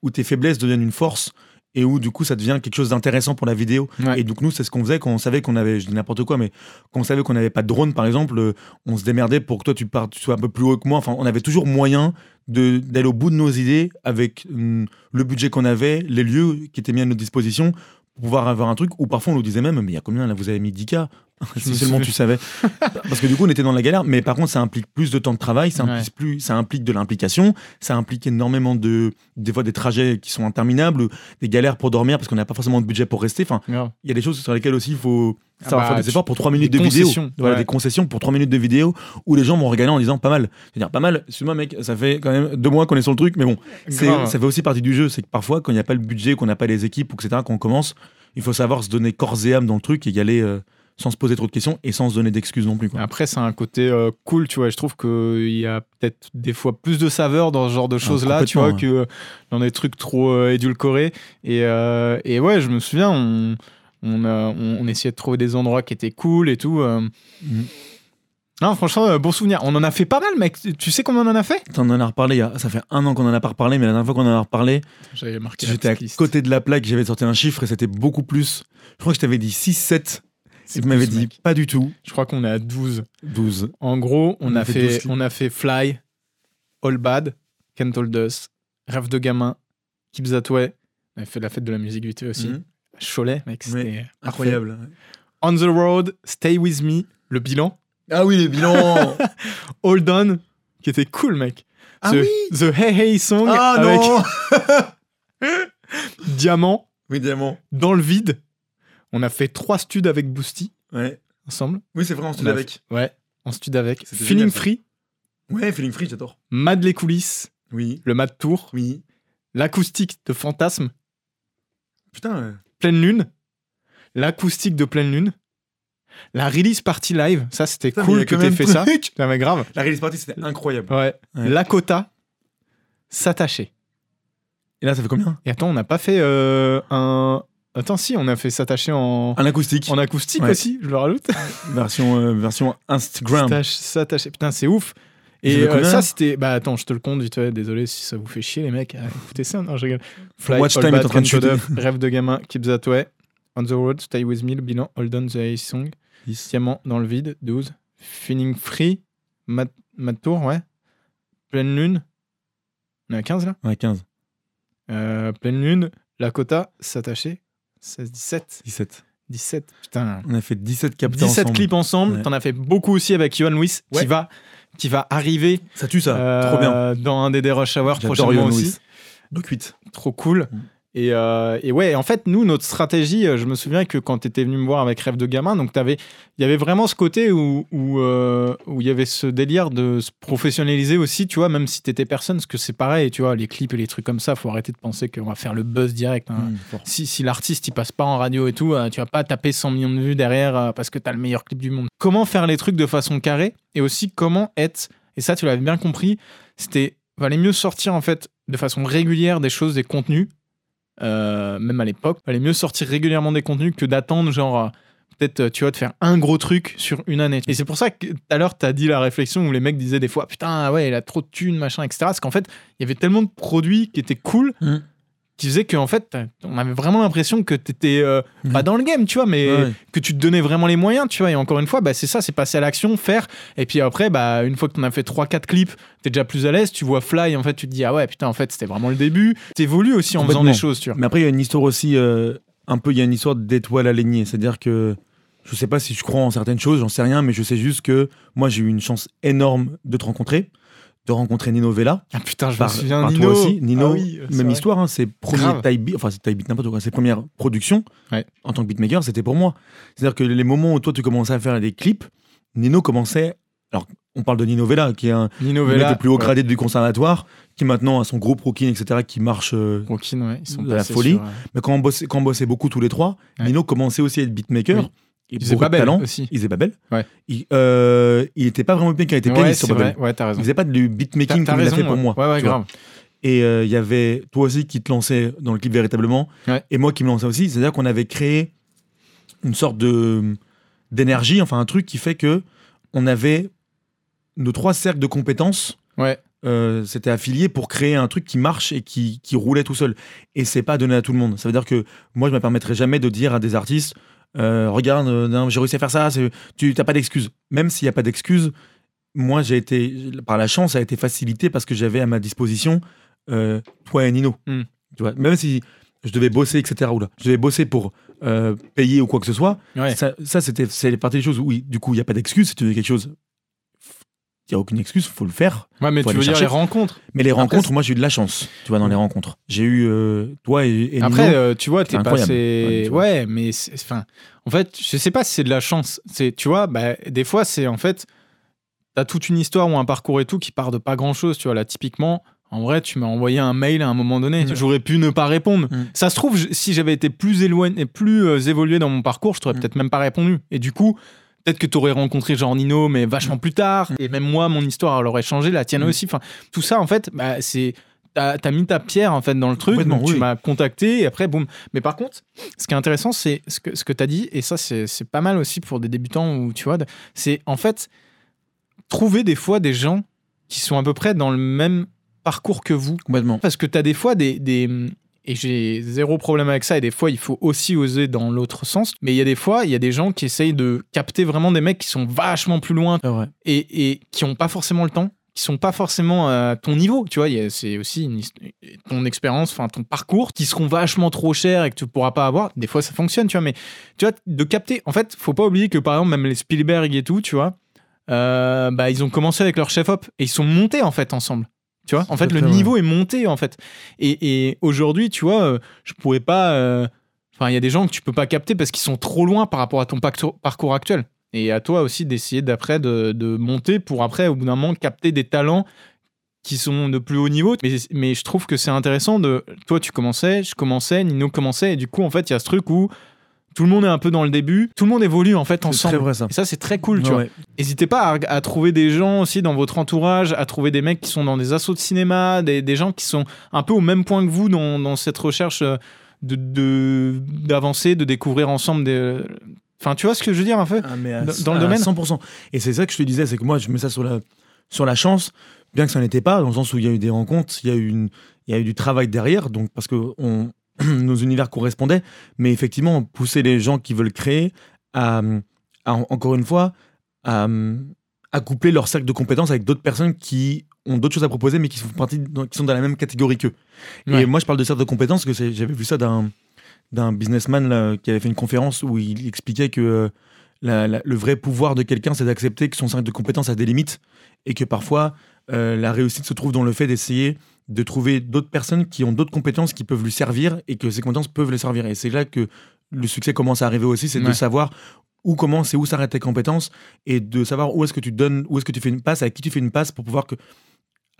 où tes faiblesses deviennent une force et où du coup ça devient quelque chose d'intéressant pour la vidéo. Ouais. Et donc nous, c'est ce qu'on faisait quand on savait qu'on avait, je dis n'importe quoi, mais quand on savait qu'on n'avait pas de drone, par exemple, euh, on se démerdait pour que toi tu, pars, tu sois un peu plus haut que moi. Enfin, on avait toujours moyen d'aller au bout de nos idées avec hum, le budget qu'on avait, les lieux qui étaient mis à notre disposition pour pouvoir avoir un truc où parfois on nous disait même mais il y a combien là vous avez mis 10K [laughs] si me seulement tu savais [laughs] parce que du coup on était dans la galère mais par contre ça implique plus de temps de travail ça implique, plus, ça implique de l'implication ça implique énormément de des fois des trajets qui sont interminables des galères pour dormir parce qu'on n'a pas forcément de budget pour rester enfin il y a des choses sur lesquelles aussi il faut Ah savoir bah, faire des efforts pour 3 minutes de vidéo concessions, voilà ouais. des concessions pour 3 minutes de vidéo où les gens vont regarder en disant pas mal c'est-à-dire pas mal excuse-moi mec ça fait quand même deux mois qu'on est sur le truc mais bon ça fait aussi partie du jeu. C'est que parfois, quand il n'y a pas le budget, qu'on n'a pas les équipes, etc., qu'on commence, il faut savoir se donner corps et âme dans le truc et y aller euh, sans se poser trop de questions et sans se donner d'excuses non plus. Quoi. Après, c'est un côté euh, cool, tu vois. Je trouve qu'il y a peut-être des fois plus de saveur dans ce genre de choses-là, tu vois, que dans des trucs trop euh, édulcorés. Et, euh, et ouais, je me souviens, on, on, a- on, on essayait de trouver des endroits qui étaient cool et tout. Mhm. Non, franchement, euh, bon souvenir. On en a fait pas mal, mec. Tu- sais combien on en a fait? T'en en as reparlé, a- ça fait un an qu'on en a pas reparlé, mais la dernière fois qu'on en a reparlé, J'avais marqué la j'étais à liste. côté de la plaque, j'avais sorti un chiffre et c'était beaucoup plus. Je crois que je t'avais dit 6-7. M'avais plus, dit mec. pas du tout. Je crois qu'on est à 12. 12. En gros, on, On a, fait fait, 12 clips. on a fait Fly, All Bad, Can't Hold Us, Rêve de gamin, Keep That Way. On a fait la fête de la musique vite aussi. Mhm. Cholet, mec, c'était Ouais. Incroyable. On the Road, Stay With Me, le bilan. Ah oui, les bilans [laughs] Hold On, qui était cool, mec. Ah the, oui The Hey Hey Song Ah avec non [laughs] Diamant Oui, diamant. dans le vide. On a fait trois studs avec Boosty Ouais. ensemble. Oui, c'est vrai, dit a avec. Ouais, en stud avec. Feeling génial. Free, Ouais, Feeling Free, j'adore. Mad les coulisses, Oui, le Mad Tour, oui. l'acoustique de Fantasme, Putain, ouais. Pleine Lune, l'acoustique de Pleine Lune, la release party live, ça c'était cool que t'aies fait ça. [laughs] truc. Ça mais grave. La release party, c'était incroyable. Ouais. Ouais. Lakota, s'attacher. Et là, ça fait combien? Et attends, on n'a pas fait euh, un. Attends, si, on a fait s'attacher en, Un acoustique. en acoustique Ouais. aussi, je le rajoute. [laughs] Version, euh, version Instagram. S'attache- S'attacher. Putain, c'est ouf. Et euh, ça, c'était. Bah attends, je te le compte vite fait. Désolé si ça vous fait chier, les mecs. Ah, Écoutez ça, non, je rigole. Fly, Watch time est en train de chuter. Rêve de gamin, Keep That Way. On the Road, Stay With Me, le bilan, Hold On the Ace Song. 10. Diamant dans le vide, 12. Feeling Free, Mad, Mad Tour, ouais. Pleine Lune. On est à 15 là? Ouais, 15. Euh, Pleine Lune, Lakota, S'attacher. 16, 17. 17. 17, putain. On a fait 17 capteurs 17 ensemble. clips ensemble. Ouais. T'en as fait beaucoup aussi avec Yohan Lewis Ouais. qui, va, qui va arriver Ça tue ça. euh, Trop bien. dans un des des Rush Hour prochainement Yohan aussi. Lewis. Donc 8. Trop cool. Mm. Et, euh, et ouais, en fait, nous, notre stratégie, euh, je me souviens que quand tu étais venu me voir avec Rêve de gamin, donc t'avais- il y avait vraiment ce côté où où, euh, où il y avait ce délire de se professionnaliser aussi, tu vois, même si t'étais personne, parce que c'est pareil, tu vois, les clips et les trucs comme ça, faut arrêter de penser qu'on va faire le buzz direct. hein. Mmh. Si, si l'artiste il passe pas en radio et tout, euh, tu vas pas taper 100 millions de vues derrière euh, parce que t'as le meilleur clip du monde. Comment faire les trucs de façon carrée et aussi comment être, et ça tu l'avais bien compris, c'était valait mieux sortir en fait de façon régulière des choses, des contenus, euh, même à l'époque, valait mieux sortir régulièrement des contenus que d'attendre genre euh, peut-être euh, tu vois de faire un gros truc sur une année. Et c'est pour ça que tout à l'heure t'as dit la réflexion où les mecs disaient des fois putain ouais il a trop de thunes machin etc. Parce qu'en fait il y avait tellement de produits qui étaient cool Mm. Qui faisait qu'en fait, on avait vraiment l'impression que t'étais euh, Mhm. pas dans le game, tu vois, mais Ouais. que tu te donnais vraiment les moyens, tu vois. Et encore une fois, bah, c'est ça, c'est passer à l'action, faire. Et puis après, bah, une fois que t'en as fait 3-4 clips, t'es déjà plus à l'aise, tu vois Fly, en fait, tu te dis, ah ouais, putain, en fait, c'était vraiment le début. T'évolues aussi en faisant des choses, tu vois. Mais après, il y a une histoire aussi, euh, un peu, il y a une histoire d'étoile alignée. C'est-à-dire que je sais pas si je crois en certaines choses, j'en sais rien, mais je sais juste que moi, j'ai eu une chance énorme de te rencontrer, de rencontrer Nino Vella. Ah putain, je Par- me souviens, par Nino. toi aussi. Nino, Ah oui, même vrai. histoire, hein, ses premiers type beat, enfin, c'est type beat, n'importe quoi, ses premières productions Ouais. en tant que beatmaker, c'était pour moi. C'est-à-dire que les moments où toi, tu commençais à faire des clips, Nino commençait. Alors, on parle de Nino Vella, qui est un Nino Vella. le plus haut ouais. gradé du conservatoire, qui maintenant a son groupe Rookie, etc., qui marche. euh, Rockin, ouais, ils sont De la folie. sur, euh, Mais quand on, bossait, quand on bossait beaucoup tous les trois. Nino commençait aussi à être beatmaker. Oui. Faisaient beaucoup de Babel talent. aussi. Il faisait Babel. Ouais. Il, euh, il était pas vraiment beatmaker, il était Ouais, pianiste sur Babel. Ouais, t'as Il raison. faisait pas du beatmaking comme il a raison, fait pour moi. Ouais, ouais, vois. grave. Et euh, il y avait toi aussi qui te lançais dans le clip véritablement, Ouais. et moi qui me lançais aussi. C'est-à-dire qu'on avait créé une sorte de d'énergie, enfin un truc qui fait que on avait nos trois cercles de compétences. Ouais. euh, c'était affilié pour créer un truc qui marche et qui, qui roulait tout seul. Et c'est pas donné à tout le monde. Ça veut dire que moi, je me permettrais jamais de dire à des artistes euh, Regarde, euh, j'ai réussi à faire ça, tu n'as pas d'excuses. Même s'il n'y a pas d'excuses, moi, j'ai été, par la chance, ça a été facilité parce que j'avais à ma disposition euh, toi et Nino. Hmm. Tu vois, même si je devais bosser, etc. Oula, je devais bosser pour payer ou quoi que ce soit. Ouais. Ça, ça, c'était c'est partie des choses où, oui, du coup, il n'y a pas d'excuses. Si tu veux quelque chose, il n'y a aucune excuse, faut le faire. Ouais, mais tu veux dire chercher. les rencontres. Mais les Après, rencontres, moi j'ai eu de la chance, tu vois, dans les rencontres. J'ai eu euh, toi et, et Après, Nino. euh, tu vois, t'es passé. Ouais, Ouais, mais enfin, en fait, je sais pas si c'est de la chance. C'est, tu vois, bah, des fois, c'est en fait, t'as toute une histoire ou un parcours et tout qui part de pas grand chose. Tu vois, là, typiquement, en vrai, tu m'as envoyé un mail à un moment donné. Mm. J'aurais pu ne pas répondre. Mm. Ça se trouve, si j'avais été plus éloigné, plus euh, évolué dans mon parcours, je t'aurais Mm. peut-être même pas répondu. Et du coup. Peut-être que tu aurais rencontré Jean Nino, mais vachement plus tard. Et même moi, mon histoire, elle aurait changé, la tienne Mm. aussi. Enfin, tout ça, en fait, bah, c'est. T'as as mis ta pierre, en fait, dans le truc. Donc tu m'as contacté, et après, boum. Mais par contre, ce qui est intéressant, c'est ce que, ce que tu as dit, et ça, c'est pas mal aussi pour des débutants, ou tu vois, c'est en fait trouver des fois des gens qui sont à peu près dans le même parcours que vous. Complètement. Parce que tu as des fois des. des- et j'ai zéro problème avec ça, et des fois, il faut aussi oser dans l'autre sens. Mais il y a des fois, il y a des gens qui essayent de capter vraiment des mecs qui sont vachement plus loin et, et qui n'ont pas forcément le temps, qui sont pas forcément à ton niveau, tu vois, c'est aussi une ton expérience, enfin ton parcours, qui seront vachement trop chers et que tu pourras pas avoir. Des fois, ça fonctionne, tu vois, mais tu vois, de capter. En fait, faut pas oublier que par exemple, même les Spielberg et tout, tu vois, euh, bah, ils ont commencé avec leur chef-op et ils sont montés en fait ensemble. Tu vois, en fait, le niveau est monté en fait. Et, et aujourd'hui, tu vois, euh, je pourrais pas. euh, Enfin, il y a des gens que tu peux pas capter parce qu'ils sont trop loin par rapport à ton parcours actuel. Et à toi aussi d'essayer d'après de, de monter pour après, au bout d'un moment, capter des talents qui sont de plus haut niveau. Mais, mais je trouve que c'est intéressant de. Toi, tu commençais, je commençais, Nino commençait. Et du coup, en fait, il y a ce truc où tout le monde est un peu dans le début. Tout le monde évolue en fait ensemble. très vrai ça. Et ça, c'est très cool, tu vois. N'hésitez pas à, à trouver des gens aussi dans votre entourage, à trouver des mecs qui sont dans des assos de cinéma, des, des gens qui sont un peu au même point que vous dans, dans cette recherche euh, de d'avancer, de, découvrir ensemble des. Enfin, tu vois ce que je veux dire un peu? Ah, mais à- Dans- le domaine? 100%. Et c'est ça que je te disais, c'est que moi, je mets ça sur la, sur la chance, bien que ça n'était pas, dans le sens où il y a eu des rencontres, il y a eu, une, il y a eu du travail derrière, donc parce que on, [clears throat] nos univers correspondaient, mais effectivement, pousser les gens qui veulent créer à, à, encore une fois, à, à coupler leur cercle de compétences avec d'autres personnes qui ont d'autres choses à proposer, mais qui, font partie, qui sont dans la même catégorie qu'eux. Ouais. Et moi, je parle de cercle de compétences, parce que j'avais vu ça d'un d'un businessman là, qui avait fait une conférence où il expliquait que euh, la- la- le vrai pouvoir de quelqu'un, c'est d'accepter que son cercle de compétences a des limites et que parfois euh, la réussite se trouve dans le fait d'essayer de trouver d'autres personnes qui ont d'autres compétences qui peuvent lui servir et que ces compétences peuvent le servir. Et c'est là que le succès commence à arriver aussi, c'est de savoir où commence et où s'arrêtent tes compétences et de savoir où est-ce que tu donnes, où est-ce que tu fais une passe, à qui tu fais une passe pour pouvoir que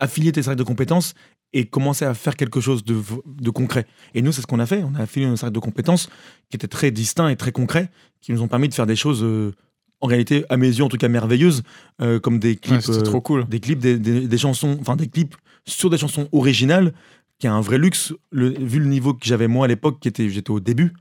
affilier tes cercles de compétences et commencer à faire quelque chose de, concret. Et nous, c'est ce qu'on a fait. On a affilié un cercle de compétences qui étaient très distincts et très concrets, qui nous ont permis de faire des choses, euh, en réalité, à mes yeux, en tout cas merveilleuses, euh, comme des clips, Ouais, C'était euh, trop cool. des clips, des, des- des chansons, enfin des clips sur des chansons originales, qui est un vrai luxe, le- vu le niveau que j'avais moi à l'époque, qui était, j'étais au début,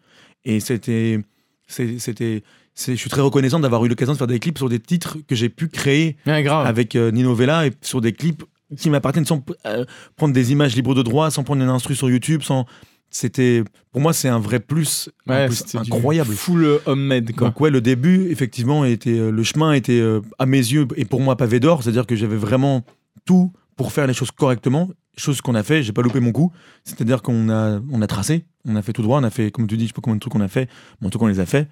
et c'était, c'était, je suis très reconnaissant d'avoir eu l'occasion de faire des clips sur des titres que j'ai pu créer Ouais, grave. avec euh, Nino Vella et sur des clips qui m'appartiennent sans euh, prendre des images libres de droit, sans prendre une instru sur YouTube, sans c'était pour moi c'est un vrai plus, un Ouais, plus c'était du incroyable. Full euh, homemade, quoi. Donc ouais, le début, effectivement, était euh, le chemin était euh, à mes yeux et pour moi pavé d'or, c'est-à-dire que j'avais vraiment tout pour faire les choses correctement, chose qu'on a fait. J'ai pas loupé mon coup, c'est-à-dire qu'on a on a tracé, on a fait tout droit, on a fait comme tu dis, je sais pas combien de trucs on a fait, mais en tout cas on les a fait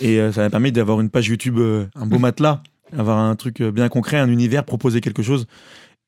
et euh, ça m'a permis d'avoir une page YouTube, euh, un beau [laughs] matelas, avoir un truc bien concret, un univers, proposer quelque chose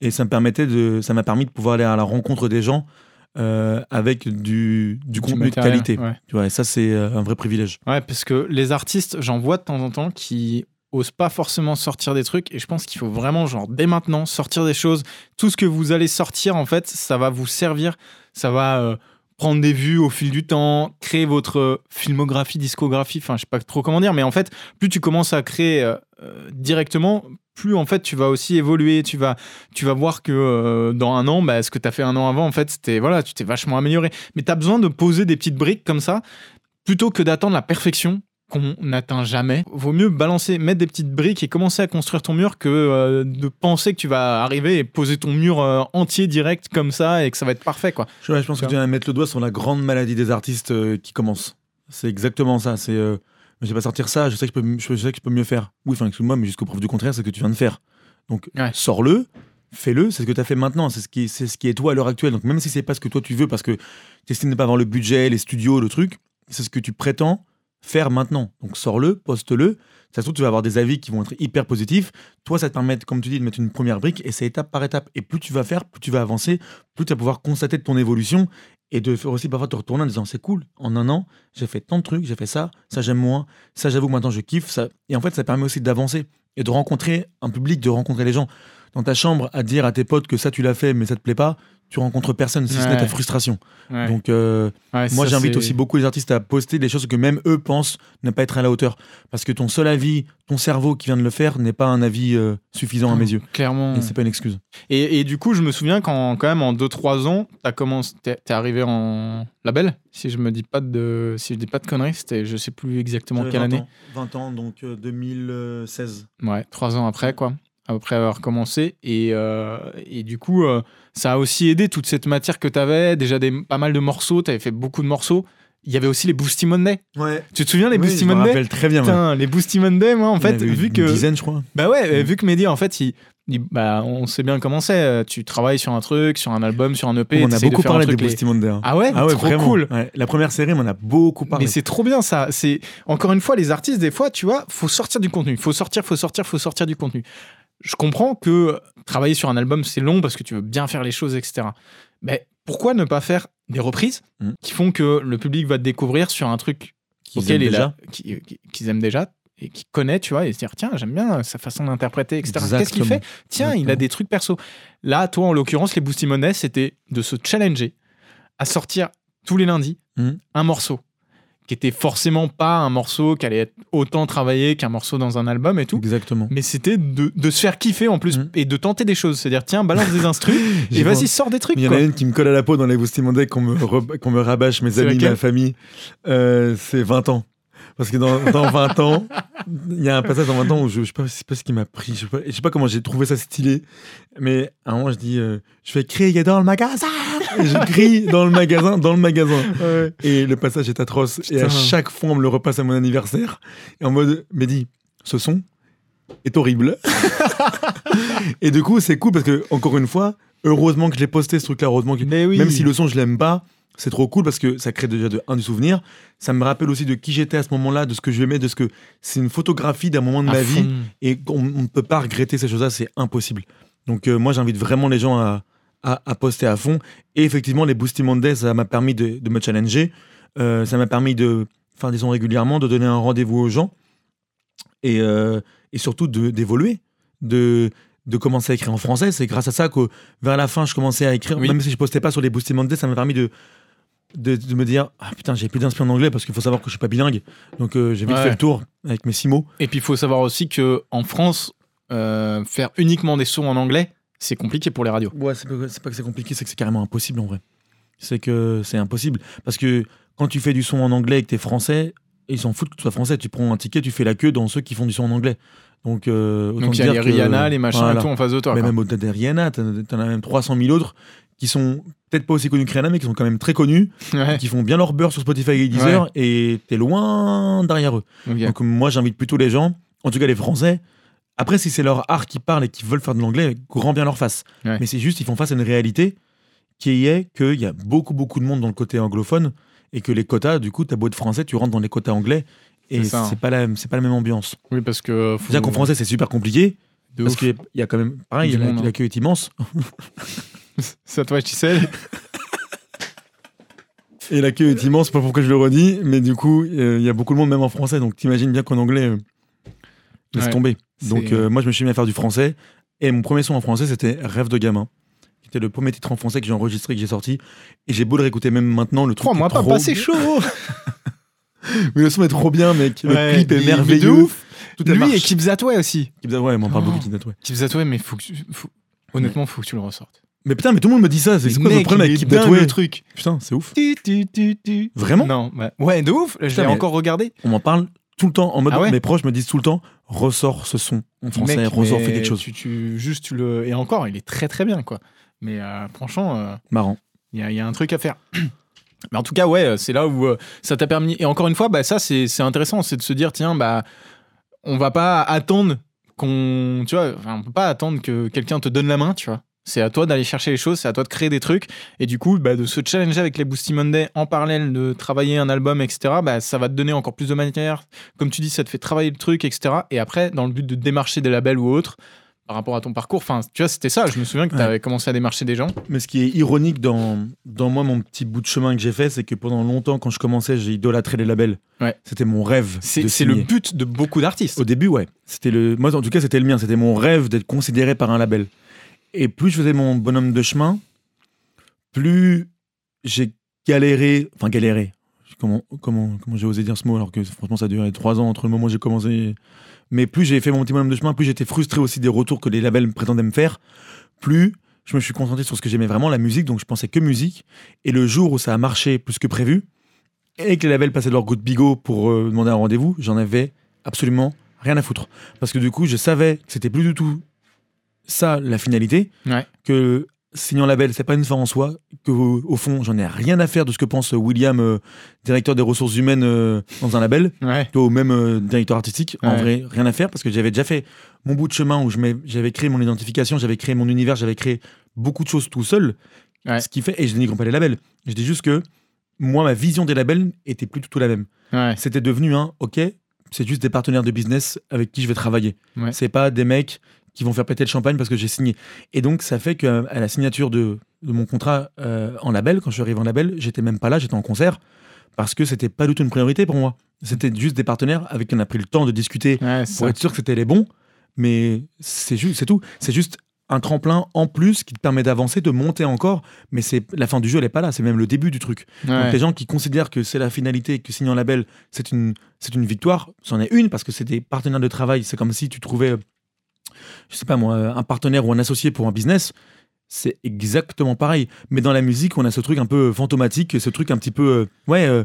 et ça me permettait de, ça m'a permis de pouvoir aller à la rencontre des gens. Euh, avec du, du contenu de qualité. ouais. Tu vois, et ça, c'est euh, un vrai privilège. Ouais, parce que les artistes, j'en vois de temps en temps qui osent pas forcément sortir des trucs et je pense qu'il faut vraiment genre dès maintenant sortir des choses tout ce que vous allez sortir en fait ça va vous servir ça va euh, prendre des vues au fil du temps créer votre filmographie discographie enfin je sais pas trop comment dire mais en fait plus tu commences à créer euh, euh, directement plus en fait tu vas aussi évoluer. Tu vas tu vas voir que euh, dans un an bah, ce que tu as fait un an avant en fait c'était voilà tu t'es vachement amélioré. Mais tu as besoin de poser des petites briques comme ça plutôt que d'attendre la perfection qu'on n'atteint jamais. Vaut mieux balancer, mettre des petites briques et commencer à construire ton mur que euh, de penser que tu vas arriver et poser ton mur euh, entier direct comme ça et que ça va être parfait quoi. Je, ouais, je pense que tu viens de mettre le doigt sur la grande maladie des artistes euh, qui commencent. C'est exactement ça. C'est, je vais pas sortir ça. Je sais que je peux, je sais que je peux mieux faire. Oui, enfin, excuse-moi, mais jusqu'au preuve du contraire, c'est ce que tu viens de faire. Donc, Ouais. sors-le, fais-le. C'est ce que tu as fait maintenant. C'est ce qui, c'est ce qui est toi à l'heure actuelle. Donc, même si c'est pas ce que toi tu veux, parce que tu estimes ne pas avoir le budget, les studios, le truc, c'est ce que tu prétends faire maintenant. Donc, sors-le, poste-le. Ça se trouve, tu vas avoir des avis qui vont être hyper positifs. Toi, ça te permet, comme tu dis, de mettre une première brique et c'est étape par étape. Et plus tu vas faire, plus tu vas avancer, plus tu vas pouvoir constater ton évolution et de faire aussi parfois te retourner en disant c'est cool, en un an, j'ai fait tant de trucs, j'ai fait ça, ça j'aime moins, ça j'avoue que maintenant je kiffe. Ça... Et en fait, ça permet aussi d'avancer et de rencontrer un public, de rencontrer les gens. Dans ta chambre, à dire à tes potes que ça tu l'as fait mais ça te plaît pas, tu rencontres personne, si ce n'est Ouais. ta frustration. Ouais. Donc, euh, Ouais, moi, j'invite aussi beaucoup les artistes à poster des choses que même eux pensent ne pas être à la hauteur. Parce que ton seul avis, ton cerveau qui vient de le faire, n'est pas un avis euh, suffisant à mes yeux. Clairement. Et c'est pas une excuse. Et, et du coup, je me souviens quand, quand même, en 2-3 ans, t'as commencé, t'es, t'es arrivé en label, si je me dis pas de, si je dis pas de conneries, c'était, je sais plus exactement J'avais quelle 20 année. ans, 20 ans, donc euh, 2016. Ouais, 3 ans après, quoi. Après avoir commencé. Et, euh, et du coup, euh, ça a aussi aidé toute cette matière que t'avais. Déjà des, pas mal de morceaux, t'avais fait beaucoup de morceaux. Il y avait aussi les Boosty Monday. Ouais. Tu te souviens, les Oui, Boosty je me Monday rappelle très bien. ouais. Les Boosty Monday, moi, en Il fait, avait vu une que. dizaine, je crois. Bah ouais, vu que Mehdi, en fait, il, il- bah, on sait bien comment c'est. euh, Tu travailles sur un truc, sur un album, sur un EP. on a de beaucoup parlé des les- Boosty Monday. hein. Ah ouais, Ah ouais, trop vraiment. cool. La première série, on en a beaucoup parlé. Mais c'est trop bien ça. C'est encore une fois les artistes des fois, tu vois, faut sortir du contenu, faut sortir, faut sortir, faut sortir du contenu. Je comprends que travailler sur un album c'est long parce que tu veux bien faire les choses, etc. Mais pourquoi ne pas faire des reprises Mm. qui font que le public va te découvrir sur un truc Qu'ils aiment déjà. qui- qui- aiment déjà et qui connaît, tu vois, et se dire tiens j'aime bien sa façon d'interpréter, etc. Qu'est-ce qu'il fait? Exactement. Tiens, il a des trucs perso. Là, toi, en l'occurrence, les Boosty c'était de se challenger à sortir tous les lundis Mhm. un morceau qui était forcément pas un morceau qui allait être autant travaillé qu'un morceau dans un album et tout. Exactement. Mais c'était de, de se faire kiffer en plus Mhm. et de tenter des choses. C'est-à-dire, tiens, balance des [laughs] instrus et vas-y, sors des trucs. Il y en a une qui me colle à la peau dans les Boosty Monday qu'on me, re- qu'on me rabâche, mes amis, ma famille. Euh, c'est 20 ans. Parce que dans, dans 20 ans, il y a un passage dans 20 ans où je, je sais pas, sais pas ce qui m'a pris. Je sais pas, je sais pas comment j'ai trouvé ça stylé. Mais à un moment, je dis euh, Je vais crier dans le magasin Et je crie dans le magasin, dans le magasin. Ouais. Et le passage est atroce. Et à chaque fois, on me le repasse à mon anniversaire. Et en mode Mehdi, ce son est horrible. [laughs] et du coup, c'est cool parce que, encore une fois, heureusement que je l'ai posté ce truc-là. Heureusement que oui. même si le son je l'aime pas, c'est trop cool parce que ça crée déjà de, un du souvenir. Ça me rappelle aussi de qui j'étais à ce moment-là, de ce que j'aimais, de ce que c'est une photographie d'un moment de À ma vie et on on ne peut pas regretter ces choses-là, c'est impossible. Donc euh, moi j'invite vraiment les gens à, à, à poster à fond. Et effectivement les Boosty Monday, ça m'a permis de, de me challenger, Euh, ça m'a permis de faire des sons régulièrement, de donner un rendez-vous aux gens et, euh, et surtout de- d'évoluer, de, de commencer à écrire en français. C'est grâce à ça que vers la fin je commençais à écrire, Oui. même si je postais pas sur les Boosty Monday, ça m'a permis de de, de me dire ah putain j'ai plus d'inspiration en anglais parce qu'il faut savoir que je suis pas bilingue donc euh, j'ai vite Ouais. fait le tour avec mes six mots Et puis, il faut savoir aussi que en France, euh, faire uniquement des sons en anglais, c'est compliqué pour les radios. Ouais, c'est pas, que c'est compliqué, c'est que c'est carrément impossible en vrai. C'est que c'est impossible. Parce que quand tu fais du son en anglais et que t'es français, ils s'en foutent que tu sois français. Tu prends un ticket, tu fais la queue dans ceux qui font du son en anglais. Donc, euh, Donc, il y a dire les que- Rihanna, les machins voilà. et tout en face de toi. Mais quoi. même au-delà des Rihanna, t'en as même 300 000 autres qui sont peut-être pas aussi connus que Rihanna, mais qui sont quand même très connus, Ouais. qui font bien leur beurre sur Spotify et Deezer, et t'es loin derrière eux. Donc moi, j'invite plutôt les gens, en tout cas les Français. Après, si c'est leur art qui parle et qu'ils veulent faire de l'anglais, grand bien leur face. Ouais. Mais c'est juste, ils font face à une réalité qui est qu'il y a beaucoup, beaucoup de monde dans le côté anglophone et que les quotas, du coup, t'as beau être français, tu rentres dans les quotas anglais et C'est hein. c'est pas, la, c'est pas la même ambiance. Oui, parce que. faut- Déjà qu'en français, c'est super compliqué de parce qu'il y a quand même. Pareil, la, hein. la queue est immense [laughs] Ça, toi, tu sais. et la queue est immense, pas pourquoi je le redis, mais du coup, euh, il y a beaucoup de monde, même en français, donc t'imagines bien qu'en anglais, euh, laisse Ouais. tomber. Donc euh, moi je me suis mis à faire du français et mon premier son en français c'était Rêve de gamin. qui était le premier titre en français que j'ai enregistré que j'ai sorti et j'ai beau le réécouter même maintenant le truc est mois pas passé chaud. [laughs] mais le son est trop bien mec le Ouais, clip est merveilleux de ouf. tout Lui marche. et Kip Zatway aussi. Kip Zatway, ouais, on parle Oh. beaucoup de Kip Zatway. Kip Zatway, mais faut que tu. faut- Honnêtement, faut que tu le ressortes. mais putain mais tout le monde me dit ça c'est quoi le problème il avec Kip Zatway le truc. putain c'est ouf Tu, tu, tu. Vraiment? Non, ouais. Ouais, de ouf. Je l'ai encore regardé. on m'en parle tout le temps en mode Ah ouais mes proches me disent tout le temps ressort ce son en français Mec, ressort fais quelque chose Tu, tu, juste, tu le. Et encore, il est très très bien, quoi. Mais euh, franchement, euh, marrant il y, y a un truc à faire. [clears throat] Mais en tout cas, ouais, c'est là où euh, ça t'a permis. Et encore une fois, bah, ça, c'est c'est intéressant. C'est de se dire, tiens, bah, on va pas attendre qu'on. Tu vois, enfin, on peut pas attendre que quelqu'un te donne la main, tu vois. C'est à toi d'aller chercher les choses, c'est à toi de créer des trucs. Et du coup, bah, de se challenger avec les Boosty Monday en parallèle, de travailler un album, etc., bah, ça va te donner encore plus de matière. Comme tu dis, ça te fait travailler le truc, etc. Et après, dans le but de démarcher des labels ou autres, par rapport à ton parcours, enfin, tu vois, c'était ça. Je me souviens que tu Ouais. avais commencé à démarcher des gens. Mais ce qui est ironique dans, dans moi, mon petit bout de chemin que j'ai fait, c'est que pendant longtemps, quand je commençais, j'ai idolâtré les labels. Ouais. C'était mon rêve. C'est le but de beaucoup d'artistes. Au début, ouais. C'était le. Moi, en tout cas, c'était le mien. C'était mon rêve d'être considéré par un label. Et plus je faisais mon bonhomme de chemin, plus j'ai galéré. Enfin, galéré. Comment, comment, comment j'ai osé dire ce mot alors que franchement, ça a duré trois ans entre le moment où j'ai commencé. Mais plus j'ai fait mon petit bonhomme de chemin, plus j'étais frustré aussi des retours que les labels prétendaient me faire. Plus je me suis concentré sur ce que j'aimais vraiment, la musique. Donc je pensais que musique. Et le jour où ça a marché plus que prévu, et que les labels passaient leur goût de bigot pour euh, demander un rendez-vous, j'en avais absolument rien à foutre. Parce que du coup, je savais que c'était plus du tout ça la finalité, Ouais. que signer un label, c'est pas une fin en soi, que au, au fond, j'en ai rien à faire de ce que pense William, euh, directeur des ressources humaines euh, dans un label, Ouais. ou même euh, directeur artistique. En Ouais. vrai, rien à faire parce que j'avais déjà fait mon bout de chemin où j'avais créé mon identification, j'avais créé mon univers, j'avais créé beaucoup de choses tout seul. Ce qui fait, et je dénigre pas les labels, je dis juste que moi, ma vision des labels était plus du tout la même c'était devenu un ok, c'est juste des partenaires de business avec qui je vais travailler. Ouais. C'est pas des mecs qui vont faire péter le champagne parce que j'ai signé. Et donc ça fait qu'à la signature de, de mon contrat euh, en label, quand je suis arrivé en label, j'étais même pas là, j'étais en concert parce que c'était pas du tout une priorité pour moi. C'était juste des partenaires avec qui on a pris le temps de discuter Ouais, pour ça. être sûr que c'était les bons. Mais c'est juste, c'est tout. C'est juste un tremplin en plus qui te permet d'avancer, de monter encore. Mais c'est la fin du jeu, elle est pas là. C'est même le début du truc. Ouais. Donc les gens qui considèrent que c'est la finalité, que signer un label, c'est une, c'est une victoire, c'en est une parce que c'est des partenaires de travail. C'est comme si tu trouvais, euh, je sais pas moi, un partenaire ou un associé pour un business. C'est exactement pareil. Mais dans la musique, on a ce truc un peu fantomatique, ce truc un petit peu, euh, ouais. euh,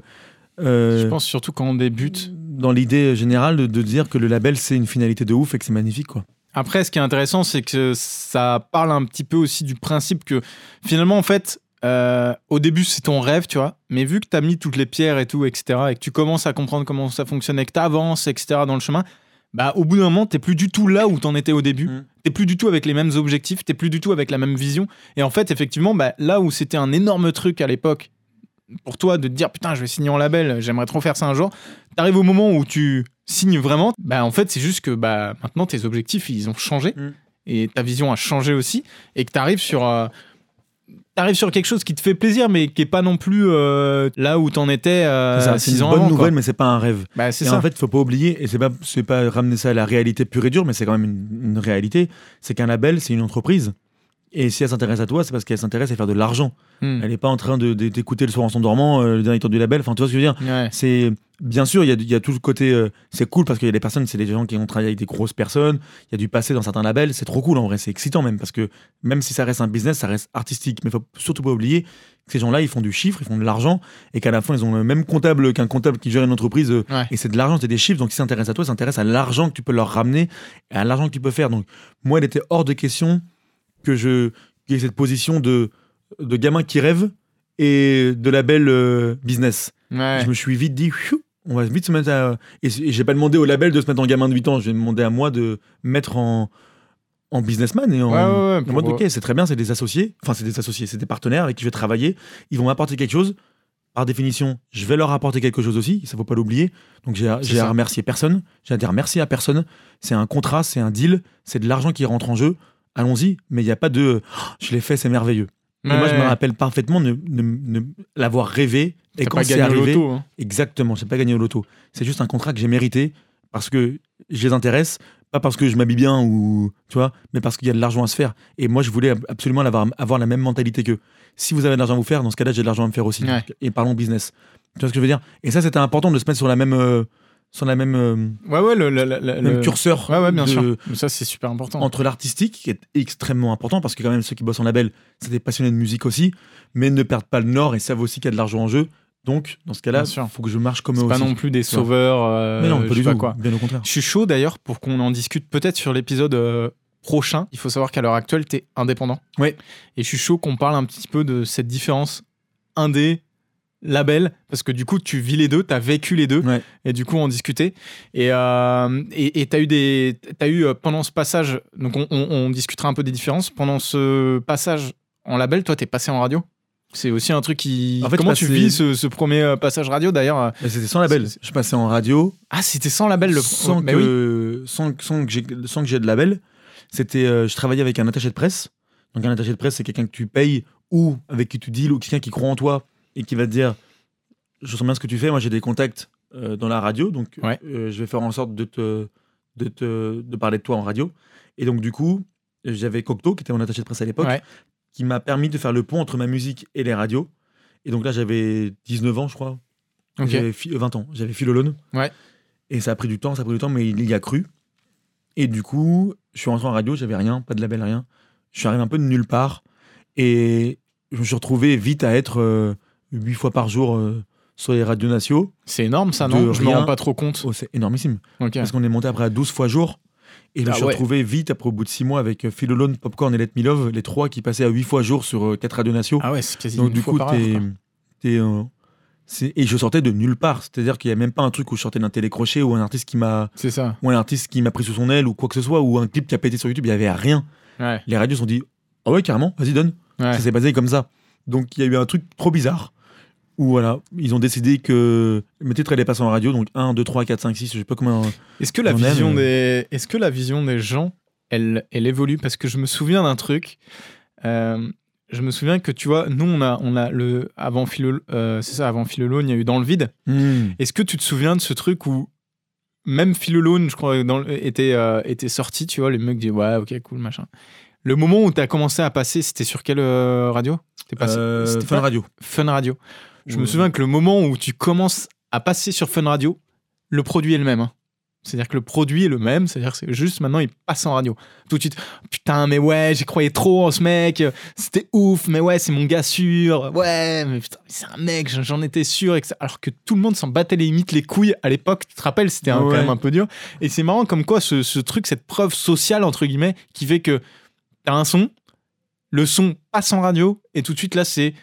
euh, Je pense surtout quand on débute. dans l'idée générale de, de dire que le label c'est une finalité de ouf et que c'est magnifique quoi. Après, ce qui est intéressant, c'est que ça parle un petit peu aussi du principe que finalement, en fait, euh, au début, c'est ton rêve, tu vois. Mais vu que tu as mis toutes les pierres et tout, etc., et que tu commences à comprendre comment ça fonctionne et que tu avances, etc., dans le chemin, bah, au bout d'un moment, t'es plus du tout là où t'en étais au début. Mm. T'es plus du tout avec les mêmes objectifs, t'es plus du tout avec la même vision. Et en fait, effectivement, bah, là où c'était un énorme truc à l'époque pour toi de te dire putain, je vais signer en label, j'aimerais trop faire ça un jour. T'arrives au moment où tu signes vraiment, bah en fait, c'est juste que bah maintenant tes objectifs ils ont changé Mm. et ta vision a changé aussi et que t'arrives sur euh, t'arrives sur quelque chose qui te fait plaisir mais qui est pas non plus euh, là où t'en étais euh, C'est une ans bonne avant, quoi. nouvelle, mais c'est pas un rêve. Bah, c'est Et ça. en fait, faut pas oublier, et c'est pas, pas ramener ça à la réalité pure et dure, mais c'est quand même une, une réalité, c'est qu'un label, c'est une entreprise. Et si elle s'intéresse à toi, c'est parce qu'elle s'intéresse à faire de l'argent. Mm. Elle n'est pas en train de, d'écouter le soir en s'endormant, euh, le directeur du label. Enfin, tu vois ce que je veux dire Ouais. C'est bien sûr, il y a, il y a tout le côté. euh, c'est cool parce qu'il y a des personnes, c'est des gens qui ont travaillé avec des grosses personnes. Il y a du passé dans certains labels. C'est trop cool en vrai. C'est excitant même parce que même si ça reste un business, ça reste artistique. Mais faut surtout pas oublier que ces gens-là, ils font du chiffre, ils font de l'argent et qu'à la fin, ils ont le même comptable qu'un comptable qui gère une entreprise. euh, Ouais. Et c'est de l'argent, c'est des chiffres. Donc, ils s'intéressent à toi, ils s'intéressent à l'argent que tu peux leur ramener et à l'argent que tu peux faire. Donc, moi, il était hors de question que je ait cette position de de gamins qui rêvent et de label euh, business. Ouais. Je me suis vite dit, on va vite se mettre à. Et, et j'ai pas demandé au label de se mettre en gamin de 8 ans, j'ai demandé à moi de mettre en, en businessman et en. Ouais, ouais, ouais, en pour- mode, ok, c'est très bien, c'est des associés, enfin, c'est des associés, c'est des partenaires avec qui je vais travailler, ils vont m'apporter quelque chose. Par définition, je vais leur apporter quelque chose aussi, ça faut pas l'oublier. Donc j'ai à remercier personne, j'ai à dire merci à personne. C'est un contrat, c'est un deal, c'est de l'argent qui rentre en jeu. Allons-y, mais il n'y a pas de Oh, je l'ai fait, c'est merveilleux. Et moi, je me Ouais. rappelle parfaitement de, de- de l'avoir rêvé. Et quand c'est arrivé, loto. hein. exactement, j'ai pas gagné au loto. C'est juste un contrat que j'ai mérité parce que je les intéresse, pas parce que je m'habille bien ou tu vois, mais parce qu'il y a de l'argent à se faire. Et moi, je voulais ab- absolument avoir, avoir la même mentalité qu'eux. Si vous avez de l'argent à vous faire, dans ce cas-là, j'ai de l'argent à me faire aussi. Ouais. Et parlons business. Tu vois ce que je veux dire? Et ça, c'était important de se mettre sur la même, euh, sur la même, euh, Ouais, ouais, le, le- le- le- même curseur. Ouais, ouais, bien de- sûr. Mais ça, c'est super important. entre l'artistique, qui est extrêmement important, parce que quand même ceux qui bossent en label, c'est des passionnés de musique aussi, mais ne perdent pas le nord et savent aussi qu'il y a de l'argent en jeu. Donc, dans ce cas-là, il faut que je marche comme eux pas aussi. non plus des sauveurs. euh, mais non, pas du tout. quoi. Bien au contraire. Je suis chaud d'ailleurs pour qu'on en discute peut-être sur l'épisode euh, prochain. Il faut savoir qu'à l'heure actuelle, tu es indépendant. Ouais. Et je suis chaud qu'on parle un petit peu de cette différence indé, label, parce que du coup, tu vis les deux, tu as vécu les deux, Ouais. et du coup, en discuter. Et euh, et tu as eu, des, t'as eu euh, pendant ce passage, donc on, on- on discutera un peu des différences, pendant ce passage en label, toi, tu es passé en radio? C'est aussi un truc qui. En fait, Comment tu vis ce, ce premier euh, passage radio d'ailleurs euh, c'était sans label. Je passais en radio Ah, c'était sans label le. sans, oui. que, sans, sans que j'ai sans que j'ai de label. C'était, euh, je travaillais avec un attaché de presse. Donc un attaché de presse, c'est quelqu'un que tu payes ou avec qui tu deals ou quelqu'un qui croit en toi et qui va te dire, je sens bien ce que tu fais. Moi, j'ai des contacts euh, dans la radio, donc Ouais. euh, je vais faire en sorte de te, de te, de parler de toi en radio. Et donc du coup, j'avais Cocteau qui était mon attaché de presse à l'époque, Ouais. qui m'a permis de faire le pont entre ma musique et les radios. Et donc là, j'avais 19 ans, je crois. J'avais fi- euh, 20 ans. J'avais Philolone. Ouais. Et ça a pris du temps, ça a pris du temps, mais il y a cru. Et du coup, je suis rentré en radio, j'avais rien, pas de label, rien. Je suis arrivé un peu de nulle part. Et je me suis retrouvé vite à être euh, huit fois par jour euh, sur les radios nationaux. C'est énorme ça, non? Je me rien. rends pas trop compte. Oh, c'est énormissime. Parce qu'on est monté après à 12 fois jour. Et je me Ah suis ouais. retrouvé vite, après au bout de 6 mois, avec euh, Philolone, Popcorn et Let Me Love, les trois qui passaient à 8 fois jour sur 4 radios nationaux. Ah ouais, c'est quasi Donc une du fois coup, par heure, euh, et je sortais de nulle part. C'est-à-dire qu'il n'y a même pas un truc où je sortais d'un télécrochet ou un artiste qui m'a, C'est ça. ou un artiste qui m'a pris sous son aile ou quoi que ce soit ou un clip qui a pété sur YouTube. Il y avait rien. Ouais. Les radios se sont dit, ah ouais carrément, vas-y donne. ouais. Ça s'est passé comme ça. Donc il y a eu un truc trop bizarre où voilà, ils ont décidé que mes titres allaient passer en radio. Donc 1, 2, 3, 4, 5, 6, je sais pas comment. Est-ce que la aime, vision euh. des, est-ce que la vision des gens, elle, elle évolue? Parce que je me souviens d'un truc. euh, je me souviens que tu vois, nous on a, on a le avant Philolo, euh, c'est ça, avant Philolone, il y a eu dans le vide. Hmm. Est-ce que tu te souviens de ce truc où même Philolone, je crois, dans, le- était, euh, était sorti, tu vois, les mecs disaient ouais, ok, cool, machin. Le moment où tu as commencé à passer, c'était sur quelle radio? T'es passé- c'était Fun pas- Radio. Fun Radio. Je me souviens que le moment où tu commences à passer sur Fun Radio, le produit est le même. hein. C'est-à-dire que le produit est le même, c'est-à-dire que c'est juste maintenant il passe en radio. Tout de suite, putain, mais ouais, j'y croyais trop en ce mec, c'était ouf, mais ouais, c'est mon gars sûr, ouais, mais putain, c'est un mec, j'en- étais sûr. Et que ça- Alors que tout le monde s'en battait les limites, les couilles à l'époque, tu te rappelles, c'était quand même un peu dur. Et c'est marrant comme quoi ce, ce truc, cette preuve sociale, entre guillemets, qui fait que t'as un son, le son passe en radio, et tout de suite là, c'est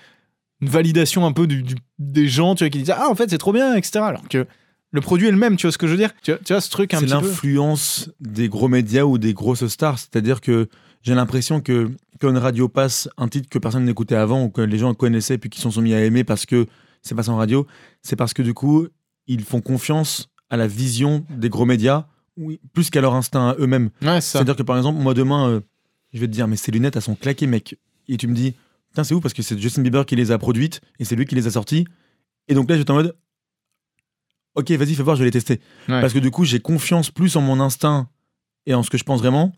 une validation un peu du, du- des gens tu vois, qui disent Ah, en fait, c'est trop bien, etc. Alors que le produit est le même, tu vois ce que je veux dire? Tu vois, tu vois ce truc un C'est petit peu? l'influence des gros médias ou des grosses stars. C'est-à-dire que j'ai l'impression que quand une radio passe un titre que personne n'écoutait avant ou que les gens connaissaient puis qu'ils se sont mis à aimer parce que c'est passé en radio, c'est parce que du coup, ils font confiance à la vision des gros médias oui, plus qu'à leur instinct eux-mêmes. Ouais. C'est-à-dire que par exemple, moi demain, euh, je vais te dire, mais ces lunettes, elles sont claquées, mec. Et tu me dis, putain, c'est ouf parce que c'est Justin Bieber qui les a produites et c'est lui qui les a sorties. Et donc là, j'étais en mode, ok, vas-y, fais voir, je vais les tester. Ouais. Parce que du coup, j'ai confiance plus en mon instinct et en ce que je pense vraiment.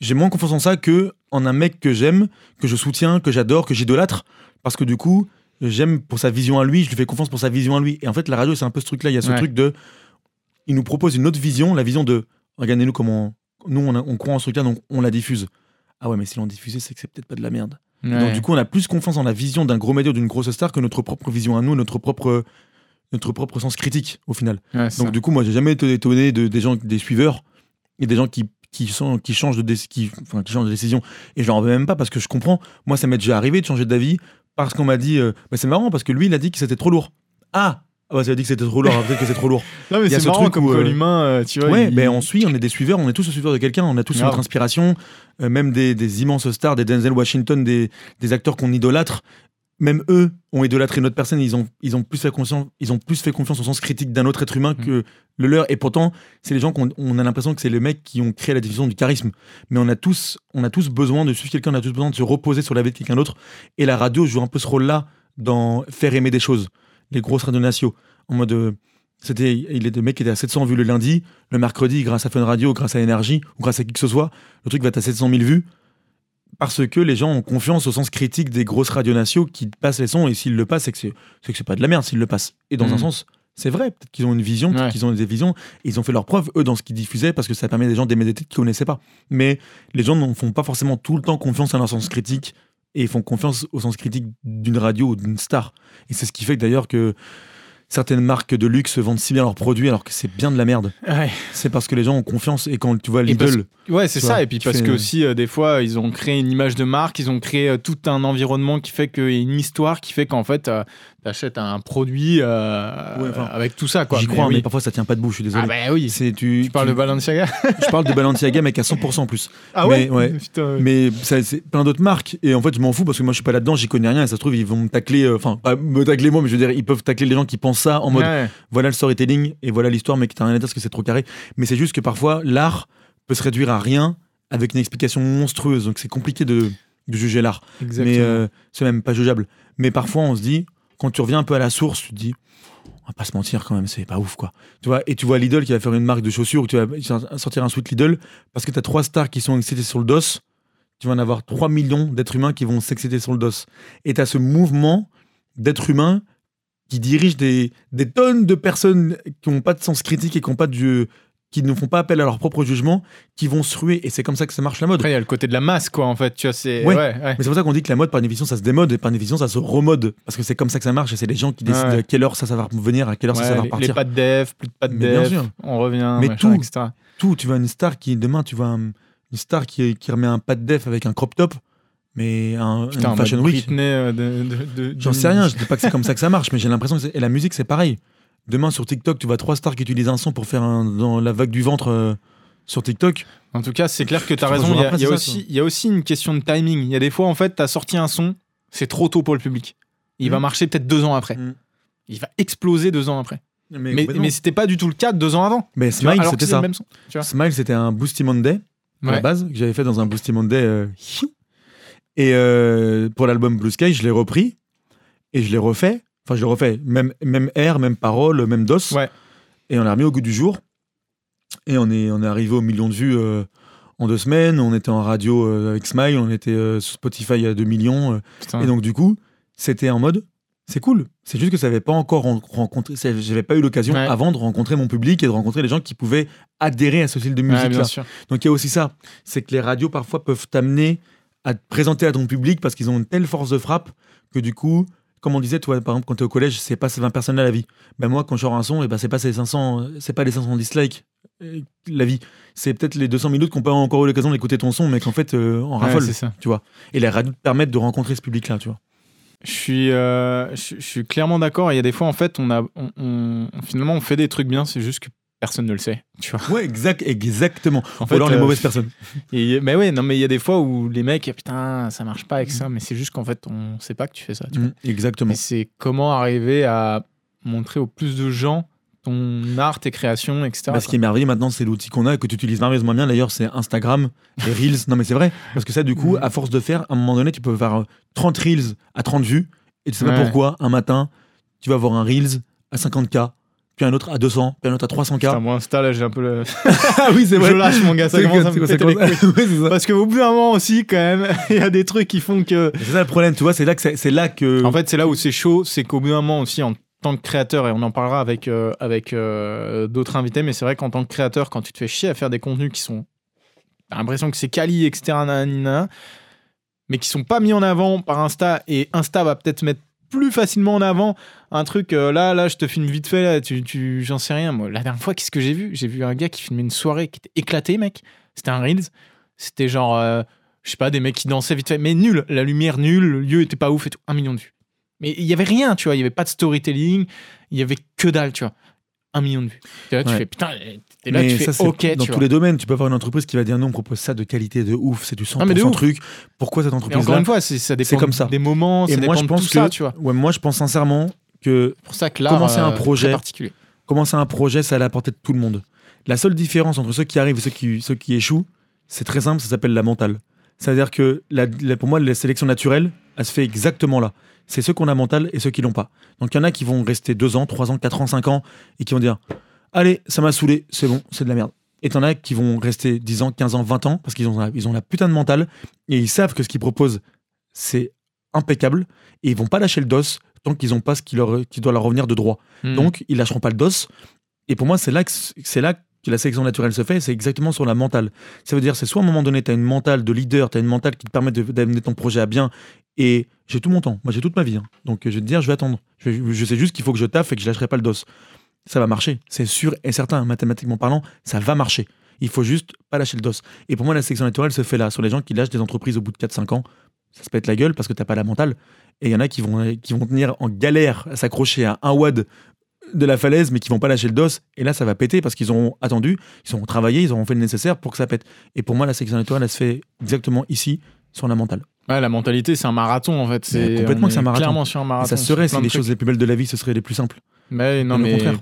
J'ai moins confiance en ça que en un mec que j'aime, que je soutiens, que j'adore, que j'idolâtre. Parce que du coup, j'aime pour sa vision à lui, je lui fais confiance pour sa vision à lui. Et en fait, la radio, c'est un peu ce truc-là. Il y a ce Ouais. truc de. Il nous propose une autre vision, la vision de. Regardez-nous comment. Nous, on, a- on croit en ce truc-là, donc on la diffuse. Ah ouais, mais si l'on diffusait, c'est que c'est peut-être pas de la merde. Ouais. Donc du coup, on a plus confiance en la vision d'un gros média ou d'une grosse star que notre propre vision à nous, notre propre, notre propre sens critique au final. Ouais, Donc ça. du coup, moi, j'ai jamais été étonné de, des gens, des suiveurs et des gens qui, qui, sont, qui, changent de qui, enfin, qui changent de décision. Et je leur en veux même pas parce que je comprends. Moi, ça m'est déjà arrivé de changer d'avis parce qu'on m'a dit. euh, bah, c'est marrant parce que lui, il a dit que c'était trop lourd. Ah ah bah, ça veut dire que c'était trop lourd, alors peut-être que c'est trop lourd. [laughs] Non, mais c'est ce marrant truc comme où, quoi euh, l'humain, euh, tu vois. Ouais, il- ben on suit, on est des suiveurs, on est tous suiveurs de quelqu'un, on a tous Grave. notre inspiration, euh, même des, des immenses stars, des Denzel Washington, des, des acteurs qu'on idolâtre. Même eux ont idolâtré notre personne, ils ont, ils ont, plus, fait confiance, ils ont plus fait confiance au sens critique d'un autre être humain Mm. que le leur. Et pourtant, c'est les gens qu'on on a l'impression que c'est les mecs qui ont créé la division du charisme. Mais on a tous, on a tous besoin de suivre quelqu'un, on a tous besoin de se reposer sur la vie de quelqu'un d'autre. Et la radio joue un peu ce rôle-là dans faire aimer des choses. Les grosses radios nationaux. En mode. euh, c'était, il est des mecs qui étaient à 700 vues le lundi, le mercredi, grâce à Fun Radio, grâce à Énergie, ou grâce à qui que ce soit, le truc va être à 700 000 vues. Parce que les gens ont confiance au sens critique des grosses radios nationaux qui passent les sons, et s'ils le passent, c'est que c'est, que c'est pas de la merde s'ils le passent. Et dans un sens, c'est vrai, peut-être qu'ils ont une vision, peut-être Ouais. qu'ils ont des visions, et ils ont fait leurs preuves, eux, dans ce qu'ils diffusaient, parce que ça permet à des gens d'aimer des titres qu'ils connaissaient pas. Mais les gens ne font pas forcément tout le temps confiance à leur sens critique, et ils font confiance au sens critique d'une radio ou d'une star. Et c'est ce qui fait que d'ailleurs que certaines marques de luxe vendent si bien leurs produits alors que c'est bien de la merde. Ouais. C'est parce que les gens ont confiance et quand tu vois Et parce- Lidl, Ouais, c'est ça. Et puis parce fais- que aussi, euh, des fois, ils ont créé une image de marque, ils ont créé euh, tout un environnement qui fait qu'il y a une histoire qui fait qu'en fait, euh, t'achètes un produit euh, Ouais, enfin, avec tout ça, quoi. j'y Mais crois, oui. mais parfois ça tient pas debout, je suis désolé. Ah bah oui. tu, Tu parles de Balenciaga? Je parle de Balenciaga mais à 100% en plus. Ah Mais, ouais. Putain. Mais c'est plein d'autres marques et en fait je m'en fous parce que moi je suis pas là-dedans, j'y connais rien et ça se trouve ils vont me tacler euh, enfin me tacler moi mais je veux dire ils peuvent tacler les gens qui pensent ça en mode Ouais. voilà le storytelling et voilà l'histoire mais qui t'a rien à dire parce que c'est trop carré. Mais c'est juste que parfois l'art peut se réduire à rien avec une explication monstrueuse donc c'est compliqué de, de juger l'art. Exactement. mais euh, c'est même pas jugeable. Mais parfois, on se dit, quand tu reviens un peu à la source, tu te dis, on va pas se mentir quand même, c'est pas ouf quoi. Tu vois, et tu vois Lidl qui va faire une marque de chaussures, ou tu vas sortir un sweat Lidl, parce que tu as trois stars qui sont excités sur le dos, tu vas en avoir 3 millions d'êtres humains qui vont s'exciter sur le dos. Et tu as ce mouvement d'êtres humains qui dirige des, des tonnes de personnes qui n'ont pas de sens critique et qui ont pas de qui ne font pas appel à leur propre jugement, qui vont se ruer. Et c'est comme ça que ça marche la mode. Après, il y a le côté de la masse, quoi, en fait. Tu vois, c'est. Ouais. Ouais, ouais. Mais c'est pour ça qu'on dit que la mode, par définition, ça se démode et par définition, ça se remode. Parce que c'est comme ça que ça marche et c'est les gens qui décident à quelle heure ça, ça va venir, à quelle heure ça, va les, les pas de dev, plus de pas de Mais bien sûr. on revient, Mais machin, tout. etc. Tout, tu vois une star qui, demain, tu vois un- une star qui, qui remet un pas de def avec un crop top, mais un, Putain, une fashion week. Euh, J'en sais rien, je dis pas que c'est comme ça que ça marche, mais j'ai l'impression que. Et la musique, c'est pareil. Demain, sur TikTok, tu vois trois stars qui utilisent un son pour faire un, dans la vague du ventre euh, sur TikTok. En tout cas, c'est clair que tu as raison. Il y, a, il y aussi, il y a aussi une question de timing. Il y a des fois, en fait, tu as sorti un son, c'est trop tôt pour le public. Il va Mm. marcher peut-être deux ans après. Mm. Il va exploser deux ans après. Mais, Mais, complètement. mais c'était pas du tout le cas deux ans avant. Mais Smile, c'était ça. même son. Smile, c'était un Boosty Monday. à la base, que j'avais fait dans un Boosty Monday. euh, et euh, pour l'album Blue Sky, je l'ai repris et je l'ai refait. Enfin, je l'ai refait. Même, même air, même parole, même dos. Ouais. Et on l'a remis au goût du jour. Et on est, on est arrivé au million de vues euh, en deux semaines. On était en radio euh, avec Smile. On était euh, sur Spotify à 2 millions. Et donc, du coup, c'était en mode. C'est cool. C'est juste que ça n'avait pas encore ren- rencontré. J'avais pas eu l'occasion Ouais. avant de rencontrer mon public et de rencontrer les gens qui pouvaient adhérer à ce style de musique-là. sûr. Donc il y a aussi ça, c'est que les radios parfois peuvent t'amener à te présenter à ton public parce qu'ils ont une telle force de frappe que du coup, comme on disait, toi par exemple quand tu es au collège, c'est pas ces 20 personnes à la vie. Ben moi quand je sors un son, et ben c'est pas ces 500, euh, c'est pas les 500 dislikes euh, la vie. C'est peut-être les 200 minutes qu'on pas encore eu l'occasion d'écouter ton son mais qu'en fait euh, en Ouais, ça. tu vois. Et les radios te permettent de rencontrer ce public là, tu vois. Je suis, euh, je, je suis clairement d'accord. Il y a des fois, en fait, on a, on, on- finalement, on fait des trucs bien, c'est juste que personne ne le sait. Tu vois. Ouais, exact, exactement. En Ou alors les euh, mauvaises personnes. [laughs] Et, mais ouais, non, mais il y a des fois où les mecs, putain, ça marche pas avec ça, mais c'est juste qu'en fait, on sait pas que tu fais ça. Tu vois. Mm, exactement. Et c'est comment arriver à montrer au plus de gens ton art, tes créations, etc. Bah, ce qui est merveilleux maintenant, c'est l'outil qu'on a et que tu utilises merveilleusement bien. D'ailleurs, c'est Instagram, les [laughs] Reels. non, mais c'est vrai. Parce que ça, du coup, Mhm. à force de faire, à un moment donné, tu peux faire euh, 30 Reels à 30 vues. Et tu sais pas pourquoi, un matin, tu vas voir un Reels à 50K, puis un autre à 200, puis un autre à 300K. Putain, moi, Insta, là, j'ai un peu le. [laughs] ah oui, c'est vrai. Je lâche, mon gars, ça commence que- à me péter les couilles. [laughs] Ça. Parce qu'au bout d'un moment aussi, quand même, [laughs] il y a des trucs qui font que. C'est ça le problème, tu vois, c'est là que c'est là que. En fait, c'est là où c'est chaud, c'est qu'au bout d'un moment aussi, en tant que créateur, et on en parlera avec, euh, avec euh, d'autres invités, mais c'est vrai qu'en tant que créateur, quand tu te fais chier à faire des contenus qui sont. T'as l'impression que c'est quali, etc., nanana, mais qui sont pas mis en avant par Insta, et Insta va peut-être mettre plus facilement en avant un truc euh, là là je te filme vite fait là tu, tu j'en sais rien moi la dernière fois qu'est-ce que j'ai vu? J'ai vu un gars qui filmait une soirée qui était éclatée mec C'était un Reels. C'était genre, euh, je sais pas, des mecs qui dansaient vite fait, mais nul. La lumière nulle, le lieu était pas ouf et tout. Un million de vues. Mais il y avait rien, tu vois. Il y avait pas de storytelling. Il y avait que dalle, tu vois. Un million de vues. Là, tu Ouais. fais putain. Et là, Mais tu fais ça, c'est ok, dans tu tous vois. les domaines. Tu peux avoir une entreprise qui va dire non, on propose ça de qualité de ouf, c'est du 100% Ah, de ouf. truc. Pourquoi cette Et entreprise encore là une fois, c'est- ça dépend comme ça. des moments, ça Et dépend moi, je de pense tout que ça, tu vois. ouais, moi, je pense sincèrement que pour ça que là, Commencer un projet. particulier. commencer un projet, c'est à la portée de tout le monde. La seule différence entre ceux qui arrivent et ceux qui, ceux qui échouent, c'est très simple, ça s'appelle la mentale. C'est-à-dire que la- la- pour moi, la sélection naturelle, elle se fait exactement là. C'est ceux qu'on a mental et ceux qui l'ont pas. Donc il y en a qui vont rester 2 ans, 3 ans, 4 ans, 5 ans et qui vont dire Allez, ça m'a saoulé, c'est bon, c'est de la merde. Et t'en as qui vont rester 10 ans, 15 ans, 20 ans parce qu'ils ont, la- ils ont la putain de mentale et ils savent que ce qu'ils proposent, c'est impeccable et ils vont pas lâcher le dos tant qu'ils ont pas ce qui, leur, qui doit leur revenir de droit. Hmm. Donc, ils lâcheront pas le dos. Et pour moi, c'est là que c'est là que la sélection naturelle se fait. C'est exactement sur la mentale. Ça veut dire, c'est soit à un moment donné, tu as une mentale de leader, tu as une mentale qui te permet d'amener ton projet à bien. Et j'ai tout mon temps. Moi, j'ai toute ma vie. hein. Donc, je vais te dire, je vais attendre. Je, sais juste qu'il faut que je taffe et que je lâcherai pas le dos. Ça va marcher. C'est sûr et certain. Mathématiquement parlant, ça va marcher. Il faut juste pas lâcher le dos. Et pour moi, la sélection naturelle se fait là, sur les gens qui lâchent des entreprises au bout de 4-5 ans. Ça se pète la gueule parce que t'as pas la mentale. Et il y en a qui vont, qui vont tenir en galère à s'accrocher à un wad de la falaise, mais qui vont pas lâcher le dos. Et là, ça va péter parce qu'ils ont attendu, ils ont travaillé, ils auront fait le nécessaire pour que ça pète. Et pour moi, la sélection naturelle, elle se fait exactement ici, sur la mentale. Ouais, la mentalité, c'est un marathon en fait. C'est complètement c'est un marathon. Clairement sur un Et marathon. ça serait, plein les choses les plus belles de la vie, ce seraient les plus simples. Mais non, Mais au contraire.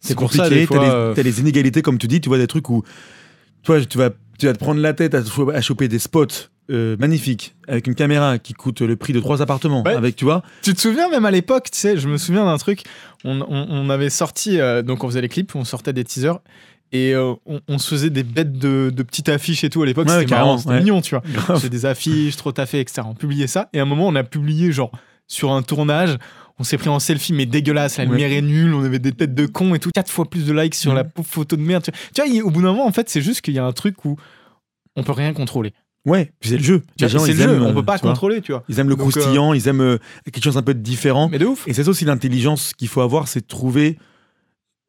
c'est C'est compliqué, t'as les, euh, les inégalités, comme tu dis, tu vois des trucs où toi, tu vas, tu vas te prendre la tête à, cho- à choper des spots euh, magnifiques avec une caméra qui coûte le prix de trois appartements. Ouais. Avec, tu vois, Tu te souviens même à l'époque, tu sais, je me souviens d'un truc. On, on- on avait sorti, euh, donc on faisait les clips, on sortait des teasers. Et euh, on, on se faisait des bêtes de, de petites affiches et tout à l'époque. Ouais, c'était carrément, marrant, c'était ouais. mignon, tu vois. [laughs] C'est des affiches, trop taffé, etc. On publiait ça. Et à un moment, on a publié, genre, sur un tournage, on s'est pris en selfie, mais dégueulasse. La Ouais. lumière est nulle, on avait des têtes de cons et tout. Quatre fois plus de likes sur la pauvre photo de merde. Tu vois, Tu vois, il- au bout d'un moment, en fait, c'est juste qu'il y a un truc où on peut rien contrôler. ouais, puis c'est le jeu. Les gens, C'est ils le jeu, aiment, on euh, peut pas tu vois. contrôler, tu vois. Ils aiment le Donc, croustillant, ils aiment euh, quelque chose un peu de différent. Mais de ouf. Et c'est ça aussi l'intelligence qu'il faut avoir, c'est de trouver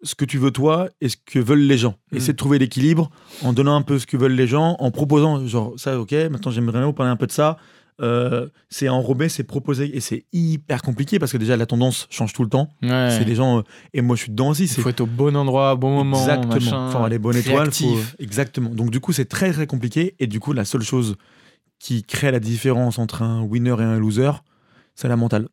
ce que tu veux toi et ce que veulent les gens. Mm. Essayer de trouver l'équilibre en donnant un peu ce que veulent les gens, en proposant, genre, ça, ok, maintenant j'aimerais bien vous parler un peu de ça. Euh, c'est enrobé, c'est proposé, et c'est hyper compliqué parce que déjà la tendance change tout le temps. Ouais. C'est des gens, euh, et moi je suis dedans aussi, Il c'est faut être au bon endroit, au bon moment. exactement. machin, faut avoir les bonnes étoiles, faut- exactement. Donc du coup c'est très très compliqué, et du coup la seule chose qui crée la différence entre un winner et un loser, c'est la mentale.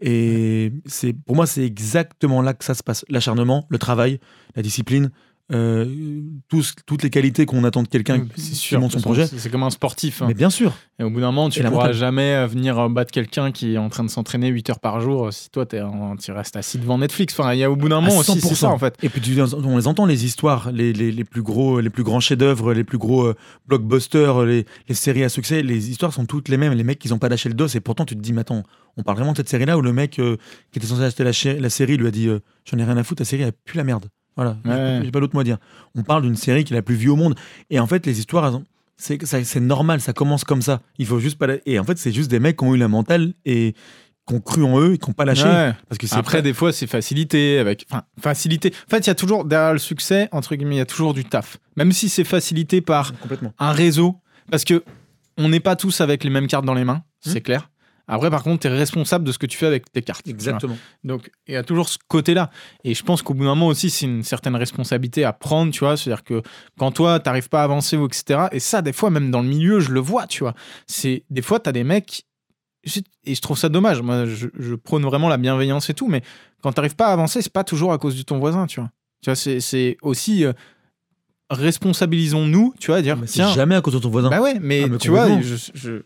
Et c'est pour moi c'est exactement là que ça se passe. L'acharnement, le travail, la discipline, euh, tous- toutes les qualités qu'on attend de quelqu'un qui monte son projet. C'est comme un sportif. hein. Mais bien sûr, Et au bout d'un moment, tu la pourras jamais euh, venir euh, battre quelqu'un qui est en train de s'entraîner 8 heures par jour si toi en- tu restes assis devant Netflix. Enfin, il y a au bout d'un moment aussi, c'est 100%. ça en fait. Et puis tu- on les entend les histoires, les, les, les plus gros, les plus grands chefs-d'œuvre, les plus gros euh, blockbusters, les, les séries à succès. Les histoires sont toutes les mêmes. Les mecs, ils ont pas lâché le dos. Et pourtant, tu te dis, mais attends, on parle vraiment de cette série-là où le mec euh, qui était censé acheter la, la série lui a dit, j'en ai rien à foutre, la série elle pue la merde. Voilà, J'ai Ouais. pas- j'ai pas d'autre mot à dire. On parle d'une série qui est la plus vue au monde. Et en fait, les histoires, c'est normal, ça commence comme ça. Il faut juste pas. la- Et en fait, c'est juste des mecs qui ont eu la mentale et qui ont cru en eux et qui n'ont pas lâché. Ouais. Parce que Après, des fois, c'est facilité. Avec... Enfin, facilité. En fait, il y a toujours, derrière le succès, entre guillemets, il y a toujours du taf. Même si c'est facilité par complètement. un réseau. Parce que on n'est pas tous avec les mêmes cartes dans les mains, Hmm. c'est clair. Après, par contre, tu es responsable de ce que tu fais avec tes cartes. tu. Exactement. Donc, il y a toujours ce côté-là. Et je pense qu'au bout d'un moment aussi, c'est une certaine responsabilité à prendre, tu vois. C'est-à-dire que quand toi, t'arrives pas à avancer ou etc. Et ça, des fois, même dans le milieu, je le vois, tu vois. C'est des fois, t'as des mecs. Et je trouve ça dommage. Moi, je, je prône vraiment la bienveillance et tout, mais quand t'arrives pas à avancer, c'est pas toujours à cause de ton voisin, tu vois. Tu vois, c'est- aussi euh, responsabilisons-nous, tu vois, dire Mais c'est jamais à cause de ton voisin. bah ouais, mais Ah, mais tu vois, je,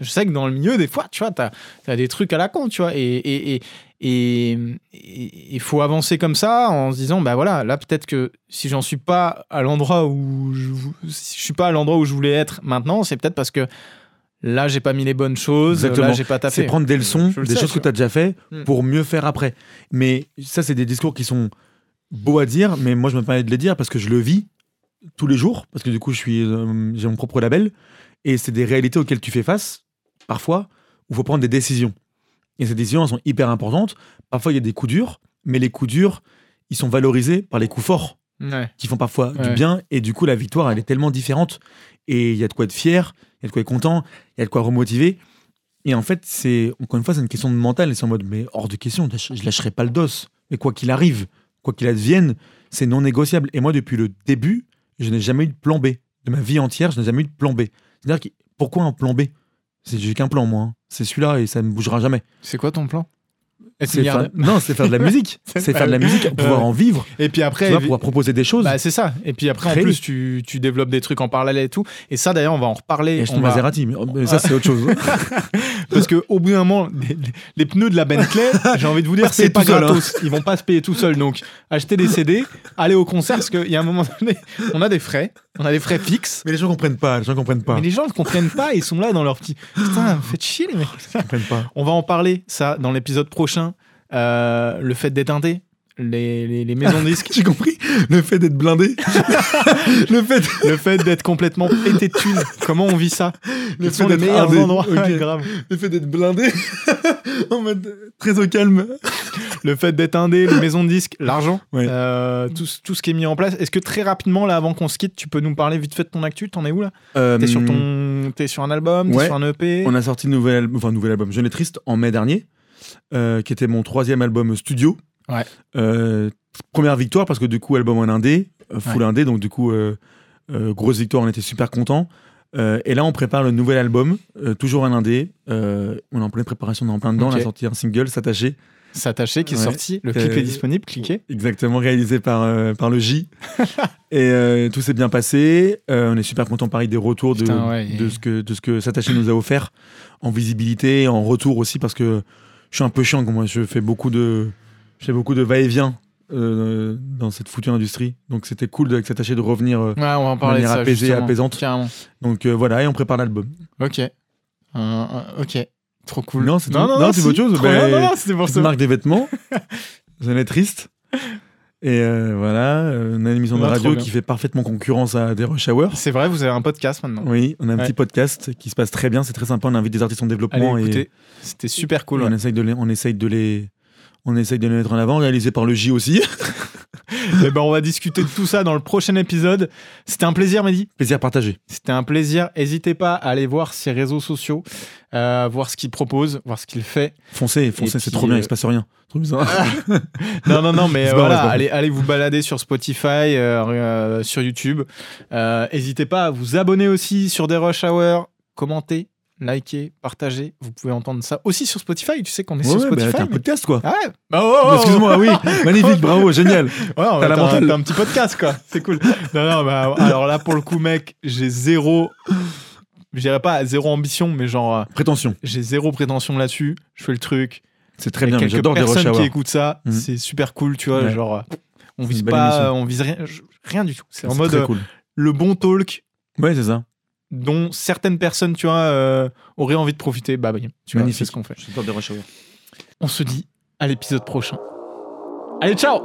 je sais que dans le milieu, des fois, tu vois, t'as as des trucs à la con, tu vois, et et et et et- il faut avancer comme ça en se disant, bah voilà, là peut-être que si j'en suis pas à l'endroit où je, si je suis pas à l'endroit où je voulais être maintenant, c'est peut-être parce que là j'ai pas mis les bonnes choses, Exactement. là j'ai pas taffé. c'est prendre des leçons, le des sais, choses que tu as déjà fait Mm. pour mieux faire après. Mais ça, c'est des discours qui sont beaux à dire, mais moi, je me permets de les dire parce que je le vis tous les jours, parce que du coup, je suis, euh, j'ai mon propre label, et c'est des réalités auxquelles tu fais face, parfois, où il faut prendre des décisions. Et ces décisions, elles sont hyper importantes. Parfois, il y a des coups durs, mais les coups durs, ils sont valorisés par les coups forts. Ouais. qui font parfois Ouais. du bien. Et du coup, la victoire, elle est tellement différente. Et il y a de quoi être fier, il y a de quoi être content, il y a de quoi remotiver. Et en fait, c'est encore une fois, c'est une question de mental. Et c'est en mode, mais hors de question, je lâcherai pas le dos. Mais quoi qu'il arrive, quoi qu'il advienne, c'est non négociable. Et moi, depuis le début, je n'ai jamais eu de plan B. De ma vie entière, je n'ai jamais eu de plan B. C'est-à-dire, pourquoi un plan B? J'ai qu'un plan, moi. hein. C'est celui-là et ça ne bougera jamais. C'est quoi ton plan? C'est faire- milliardaire Non, c'est faire de la musique. [laughs] C'est faire de la musique, pouvoir en vivre, Et puis après, tu vois, pouvoir proposer des choses. bah, c'est ça. Et puis après, en plus, tu, tu développes des trucs en parallèle et tout. Et ça, d'ailleurs, on va en reparler. et on acheter une va- Maserati, mais, mais ça, c'est autre chose. [laughs] Parce que au bout d'un moment, les, pneus de la Bentley, j'ai envie de vous dire, [laughs] c'est pas seul, hein. gratos. Ils vont pas se payer tout seuls. Donc, acheter des CD, aller au concert, parce qu'il y a un moment donné, on a des frais, on a des frais fixes. Mais les gens comprennent pas, les gens comprennent pas. Mais les gens ne comprennent pas, ils sont là dans leur petit. Putain, faites chier les mecs. Ils comprennent pas. On va en parler, ça, dans l'épisode prochain. Euh, le fait d'être indé, les, les, les maisons de [laughs] disques, J'ai compris. Le fait d'être blindé. [laughs] le fait, le fait d'être complètement pété de thunes. Comment on vit ça? Le fait d'être meilleurs indé. endroits Ok. Ouais, [laughs] grave. Le fait d'être blindé. en mode euh, très au calme. Le fait d'être indé, les maisons de disques, l'argent, Ouais. euh, tout, ce- tout ce qui est mis en place. Est-ce que très rapidement, là, avant qu'on se quitte, tu peux nous parler vite fait de ton actu? T'en es où là? Euh, T'es sur, ton... T'es sur un album T'es sur un EP On a sorti un nouvel, enfin, nouvel album, Jeune et Triste, en mai dernier, euh, qui était mon troisième album studio. Ouais. Euh, première victoire, parce que du coup, album en indé, euh, full Ouais. indé, donc du coup, grosse victoire, on était super contents. Et là, on prépare le nouvel album, toujours un indé. On est en pleine préparation, on est en plein dedans. On a sorti un single, S'attacher. S'attacher qui est Ouais. sorti. Le clip est disponible, cliquez. Exactement, réalisé par, par le J. [laughs] et tout s'est bien passé. On est super content, pareil, des retours de, Putain, de, et- ce que, de ce que S'attacher nous a offert en visibilité, en retour aussi, parce que je suis un peu chiant, moi. Je fais beaucoup de, je fais beaucoup de va-et-vient euh, dans cette foutue industrie. Donc c'était cool de- S'attacher de revenir. euh, Ouais, on va en parler de manière ça. apaisée, justement. apaisante. Carrément. donc euh, voilà, et on prépare l'album. Ok. Euh, ok. Trop cool. Non, c'est. Non, c'est autre chose. Bien. non, non, c'était pour ça. marque des vêtements. [laughs] J'en ai triste. Et euh, voilà, euh, on a une émission de trop radio qui fait parfaitement concurrence à des Rush Hour. C'est vrai, vous avez un podcast maintenant. Oui, on a un Ouais. petit podcast qui se passe très bien, c'est très sympa. On invite des artistes en Allez, développement et. C'était super cool. ouais. on essaye de les, on essaye de les, on essaye de les mettre en avant, réalisé par le J aussi. [laughs] [laughs] Eh ben, on va discuter de tout ça dans le prochain épisode. C'était un plaisir, Mehdi. Plaisir partagé. C'était un plaisir. N'hésitez pas à aller voir ses réseaux sociaux, euh, voir ce qu'il propose, voir ce qu'il fait. Foncez, foncez, c'est trop bien, euh, il se passe rien. Trop bizarre. [laughs] Non, non, non, mais [laughs] euh, voilà, allez, allez vous balader sur Spotify, euh, sur YouTube. N'hésitez pas à vous abonner aussi sur des Rush Hour, commenter, liker, partager. Vous pouvez entendre ça aussi sur Spotify. Tu sais qu'on est Ouais, sur bah, Spotify. t'as un mais- podcast quoi. Ah ouais. Bah, oh, oh, oh. Excuse-moi, oui, [laughs] magnifique, bravo, génial. [laughs] Ouais, T'as la un, mentale. t'as un petit podcast, quoi. [laughs] C'est cool. Non, non, bah, alors là, pour le coup, mec, j'ai zéro. Je dirais pas zéro ambition, mais genre, euh, Prétention, j'ai zéro prétention là-dessus. Je fais le truc. c'est très bien, j'adore Rush personnes qui écoutent ça. Mhm. C'est super cool, tu vois. Ouais. Genre, euh, on vise pas, émission. on vise rien, du tout. C'est en mode euh, cool. le bon talk Ouais, c'est ça. Dont certaines personnes, tu vois, euh, auraient envie de profiter. Bah, bah, tu vois, c'est ce qu'on fait. On se dit à l'épisode prochain. Allez, ciao